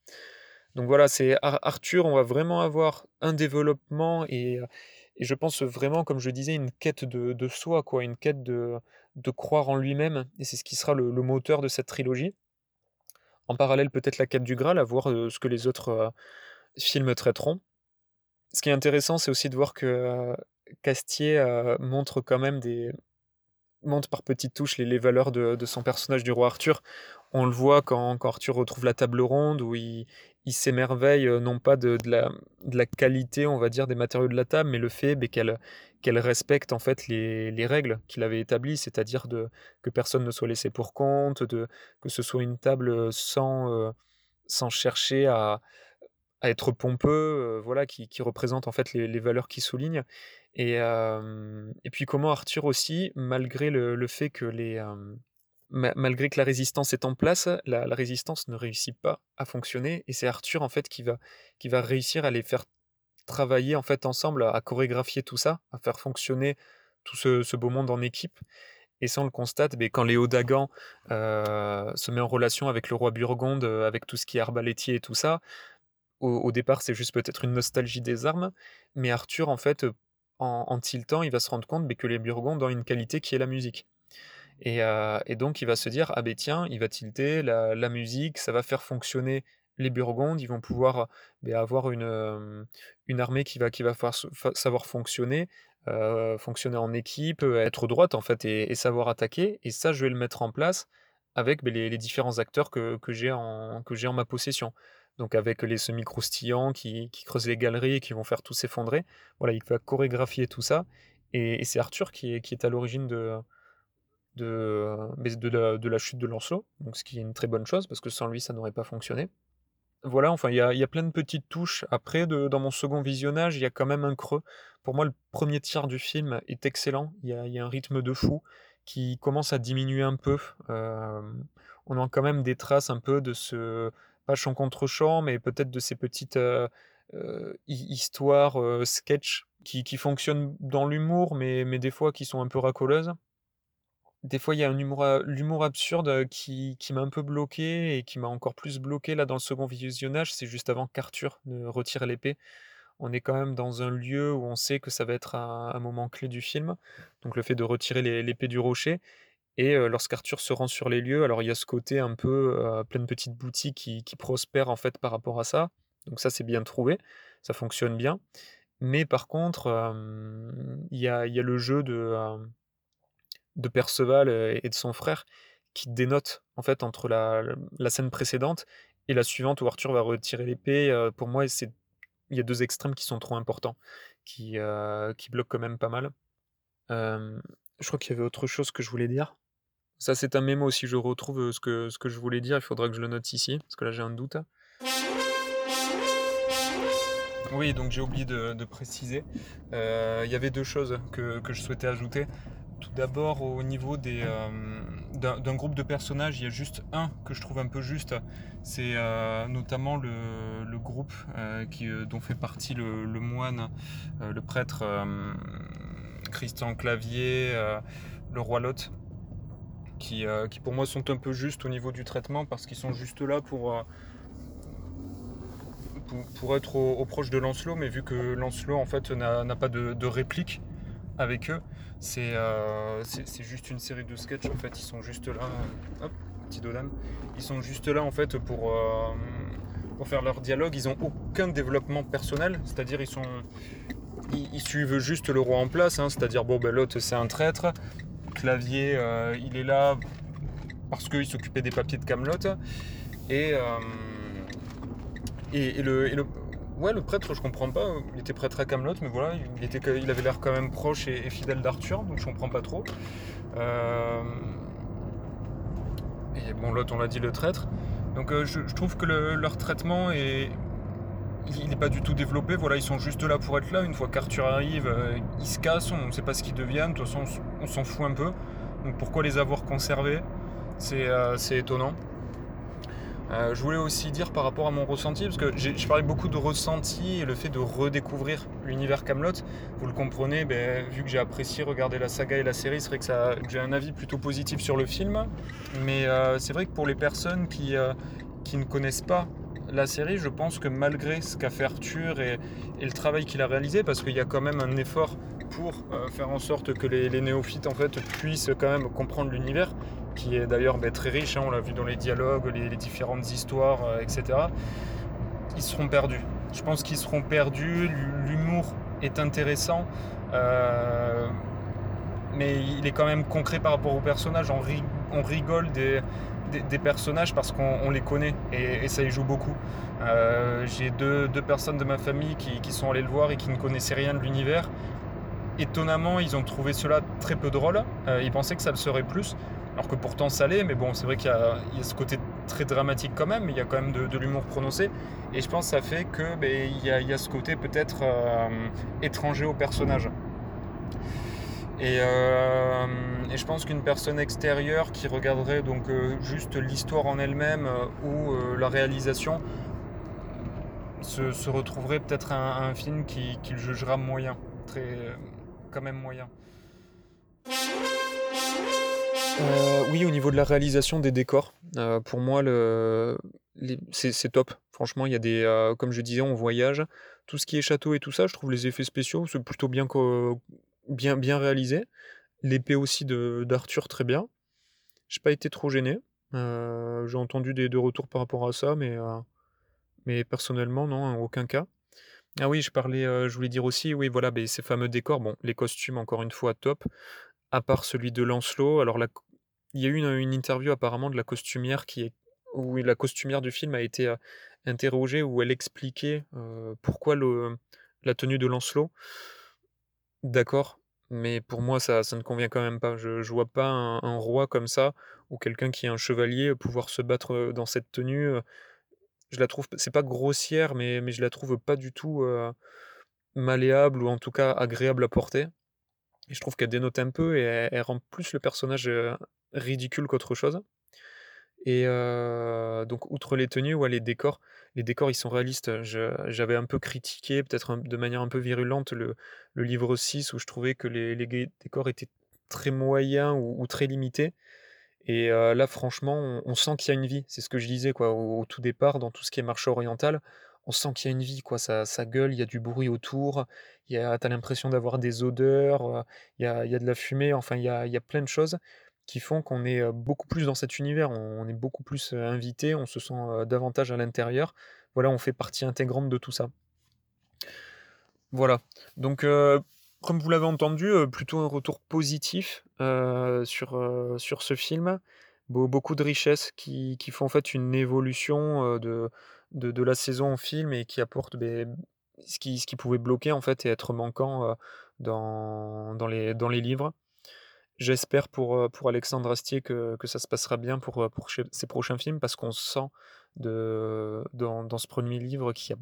Donc voilà, c'est Arthur, on va vraiment avoir un développement, et, je pense vraiment, comme je disais, une quête de, soi, quoi, une quête de, croire en lui-même, et c'est ce qui sera le moteur de cette trilogie en parallèle peut-être la quête du Graal, à voir ce que les autres films traiteront. Ce qui est intéressant, c'est aussi de voir que Castier montre quand même des, monte par petites touches les, les valeurs de, de son personnage du roi Arthur. On le voit quand, quand Arthur retrouve la table ronde, où il, il s'émerveille euh, non pas de, de la, de la qualité, on va dire, des matériaux de la table, mais le fait qu'elle respecte en fait les, les règles qu'il avait établies, c'est-à-dire que personne ne soit laissé pour compte, de, que ce soit une table sans, euh, sans chercher à, à être pompeux, voilà, qui, qui représente en fait les, les valeurs qu'il souligne. Et, et puis comment Arthur aussi, malgré le, le fait que les, ma- malgré que la résistance est en place, la, résistance ne réussit pas à fonctionner. Et c'est Arthur en fait qui va, qui va réussir à les faire travailler en fait ensemble, à chorégraphier tout ça, à faire fonctionner tout ce, ce beau monde en équipe. Et ça, on le constate mais quand Léo Dagan se met en relation avec le roi Burgonde, avec tout ce qui est arbalétier et tout ça. Au, départ, c'est juste peut-être une nostalgie des armes, mais Arthur, en fait, euh, en, tiltant, il va se rendre compte que les Burgondes ont une qualité qui est la musique. Et, euh, et donc, il va se dire, ah ben tiens, il va tilter la, musique, ça va faire fonctionner les Burgondes, ils vont pouvoir ben, avoir une, euh, une armée qui va, savoir fonctionner, fonctionner en équipe, être droite en fait, et, savoir attaquer. Et ça, je vais le mettre en place avec ben, les, différents acteurs que j'ai en ma possession. Donc avec les semi-croustillants qui, creusent les galeries et qui vont faire tout s'effondrer. Voilà, il va chorégraphier tout ça. Et, c'est Arthur qui est, à l'origine de, de, la, de la chute de Lancelot, donc ce qui est une très bonne chose, parce que sans lui, ça n'aurait pas fonctionné. Voilà, enfin, il y a, plein de petites touches. Après, dans mon second visionnage, il y a quand même un creux. Pour moi, le premier tiers du film est excellent. Il y a, il y a un rythme de fou qui commence à diminuer un peu. Euh, on a quand même des traces un peu de ce, pas chant contre chant, mais peut-être de ces petites euh, euh, hi- histoires, euh, sketch qui, qui fonctionnent dans l'humour, mais, mais des fois qui sont un peu racoleuses. Des fois, il y a un humour, l'humour absurde qui, qui m'a un peu bloqué et qui m'a encore plus bloqué là dans le second visionnage. C'est juste avant qu'Arthur ne retire l'épée. On est quand même dans un lieu où on sait que ça va être un, un moment clé du film. Donc le fait de retirer l'épée du rocher. Et euh, lorsqu'Arthur se rend sur les lieux, alors il y a ce côté un peu euh, plein de petites boutiques qui, qui prospèrent en fait par rapport à ça. Donc ça, c'est bien trouvé. Ça fonctionne bien. Mais par contre, il y y a le jeu de... de Perceval et de son frère qui dénote en fait entre la, la scène précédente et la suivante où Arthur va retirer l'épée. euh, pour moi, il y a deux extrêmes qui sont trop importants, qui, qui bloquent quand même pas mal. Je crois qu'il y avait autre chose que je voulais dire. Ça, c'est un mémo. Si je retrouve euh, ce que, ce que je voulais dire, il faudra que je le note ici, parce que là, j'ai un doute. Oui, donc j'ai oublié de, préciser. Euh, Il y avait deux choses que, que je souhaitais ajouter. Tout d'abord, au niveau des, euh, d'un, groupe de personnages, il y a juste un que je trouve un peu juste. C'est notamment le, le groupe qui, dont fait partie le, le moine, le prêtre Christian Clavier, le roi Lot, qui, euh, qui pour moi sont un peu justes au niveau du traitement parce qu'ils sont juste là pour, euh, pour, être au, proche de Lancelot, mais vu que Lancelot en fait n'a pas de, réplique avec eux, c'est euh, c'est juste une série de sketchs en fait, ils sont juste là, petit dodane, ils sont juste là en fait pour, pour faire leur dialogue, ils ont aucun développement personnel, c'est-à-dire ils sont ils, ils suivent juste le roi en place, hein, c'est-à-dire bon ben l'autre c'est un traître, Clavier euh, il est là parce qu'il s'occupait des papiers de Camelot. Et, euh, et, le, ouais le prêtre je comprends pas. Il était prêtre à Camelot mais voilà il, était, il avait l'air quand même proche et, fidèle d'Arthur donc je comprends pas trop. Euh, et bon l'autre on l'a dit le traître. Donc je, trouve que le- leur traitement est il n'est pas du tout développé, voilà, ils sont juste là pour être là. Une fois qu'Arthur arrive, euh, ils se cassent, on ne sait pas ce qu'ils deviennent, de toute façon, on s'en fout un peu. Donc pourquoi les avoir conservés? C'est euh, c'est étonnant. Euh, je voulais aussi dire par rapport à mon ressenti, parce que j'ai j'ai parlé beaucoup de ressenti et le fait de redécouvrir l'univers Camelot. Vous le comprenez, ben, vu que j'ai apprécié regarder la saga et la série, c'est vrai que, que j'ai un avis plutôt positif sur le film. Mais c'est vrai que pour les personnes qui ne connaissent pas la série, je pense que malgré ce qu'a fait Arthur et, le travail qu'il a réalisé, parce qu'il y a quand même un effort pour euh, faire en sorte que les, néophytes en fait puissent quand même comprendre l'univers, qui est d'ailleurs ben, très riche, hein, on l'a vu dans les dialogues, les, différentes histoires, euh, etc. Ils seront perdus. Je pense qu'ils seront perdus, l'humour est intéressant, euh, mais il est quand même concret par rapport. On, ri- on rigole des, des, personnages parce qu'on on les connaît et, et ça y joue beaucoup. Euh, J'ai deux, personnes de ma famille qui, sont allées le voir et qui ne connaissaient rien de l'univers. Étonnamment, ils ont trouvé cela très peu drôle. Euh, ils pensaient que ça le serait plus, alors que pourtant ça l'est. Mais bon, c'est vrai qu'il y, a ce côté très dramatique quand même. Il y a quand même de, l'humour prononcé. Et je pense que ça fait que ben, il, y a, il y a ce côté peut-être euh, étranger au personnage. Et, euh, et je pense qu'une personne extérieure qui regarderait donc euh, juste l'histoire en elle-même euh, ou la réalisation se, retrouverait peut-être un, un film qui, qui jugera moyen, très quand même moyen. Oui, au niveau de la réalisation des décors, pour moi, c'est top. Franchement, il y a des, comme je disais, on voyage. Tout ce qui est château et tout ça, je trouve les effets spéciaux, plutôt bien, bien, bien réalisé. L'épée aussi d'Arthur, très bien. J'ai pas été trop gêné. Euh, j'ai entendu des, des retours par rapport à ça, mais, euh, mais personnellement, non, en aucun cas. Ah oui, je parlais, euh, je voulais dire aussi, oui, voilà, ben, ces fameux décors, bon, les costumes, encore une fois, top. À part celui de Lancelot, alors il y a eu une, une interview apparemment de la costumière qui est, où la costumière du film a été interrogée, où elle expliquait pourquoi le, la tenue de Lancelot. D'accord, mais pour moi, ça, ça ne convient quand même pas. Je, je vois pas un, roi comme ça, ou quelqu'un qui est un chevalier, pouvoir se battre dans cette tenue. Je la trouve, c'est pas grossière, mais, mais je la trouve pas du tout malléable, ou en tout cas agréable à porter. Je trouve qu'elle dénote un peu et elle, rend plus le personnage ridicule qu'autre chose. Et donc, outre les tenues, ouais, les décors, les décors, ils sont réalistes. J'avais un peu critiqué, peut-être de manière un peu virulente, le, livre 6, où je trouvais que les, décors étaient très moyens ou, très limités. Et là, franchement, on, sent qu'il y a une vie. C'est ce que je disais, quoi, au, tout départ, dans tout ce qui est marché oriental. On sent qu'il y a une vie, quoi. Ça, gueule, il y a du bruit autour, il y a, t'as l'impression d'avoir des odeurs, il y a, y a de la fumée, enfin, il y a, il y a plein de choses qui font qu'on est beaucoup plus dans cet univers, on, est beaucoup plus invité, on se sent davantage à l'intérieur. Voilà, on fait partie intégrante de tout ça. Voilà. Donc, comme vous l'avez entendu, plutôt un retour positif sur, sur ce film. Beau- beaucoup de richesses qui, qui font en fait une évolution de, de, la saison au film et qui apportent ce qui, ce qui pouvait bloquer en fait et être manquant dans, dans les, dans les livres. J'espère pour, pour Alexandre Astier que, que ça se passera bien pour, pour ses prochains films parce qu'on sent de, dans, dans ce premier livre qui a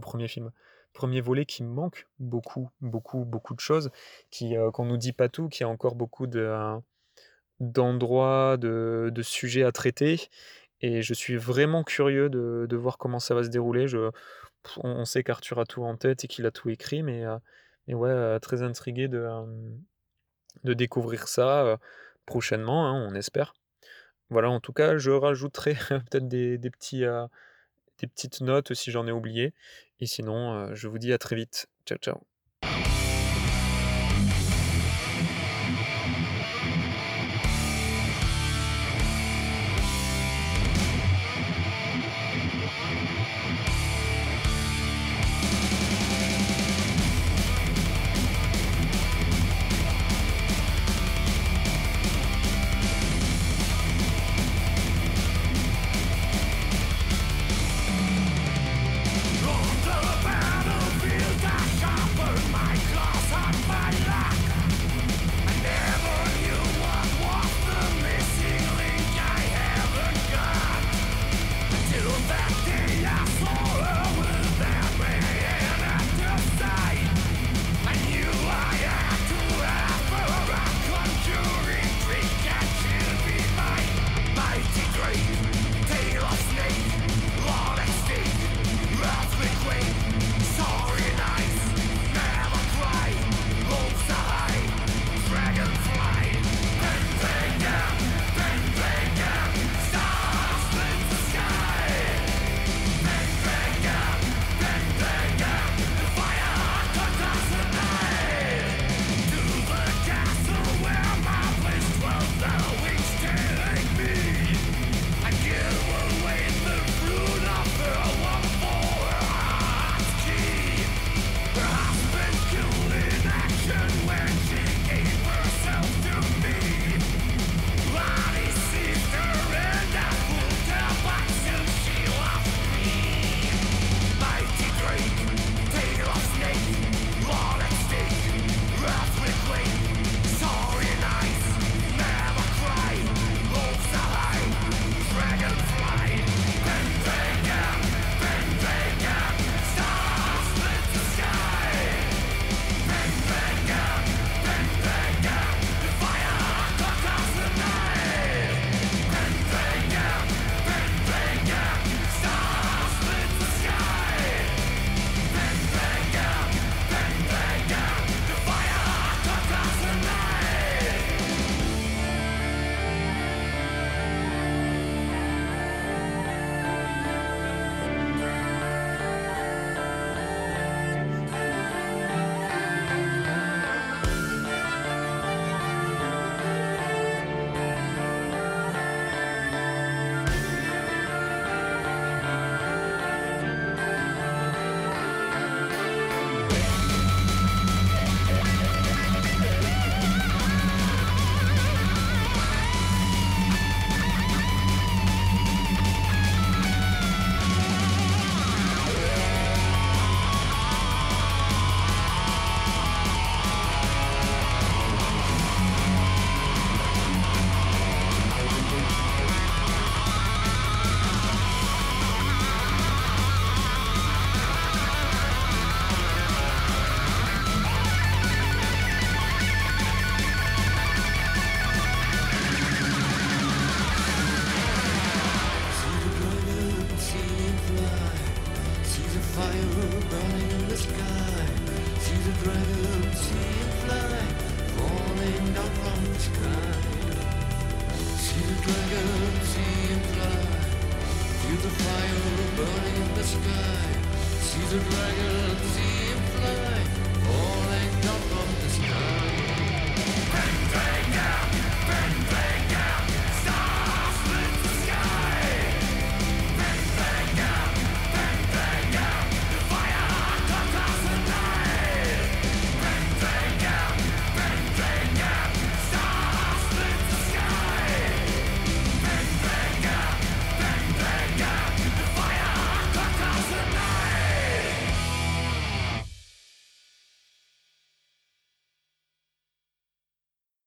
premier film, premier volet qui manque beaucoup, beaucoup, beaucoup de choses, qui euh, qu'on nous dit pas tout, qui a encore beaucoup de d'endroits, de, de sujets à traiter. Et je suis vraiment curieux de, de voir comment ça va se dérouler. Je, on, sait qu'Arthur a tout en tête et qu'il a tout écrit, mais, euh, mais ouais, très intrigué de, de découvrir ça prochainement, hein, on espère. Voilà, en tout cas, je rajouterai peut-être des, des petites notes si j'en ai oublié. Et sinon, je vous dis à très vite. Ciao, ciao.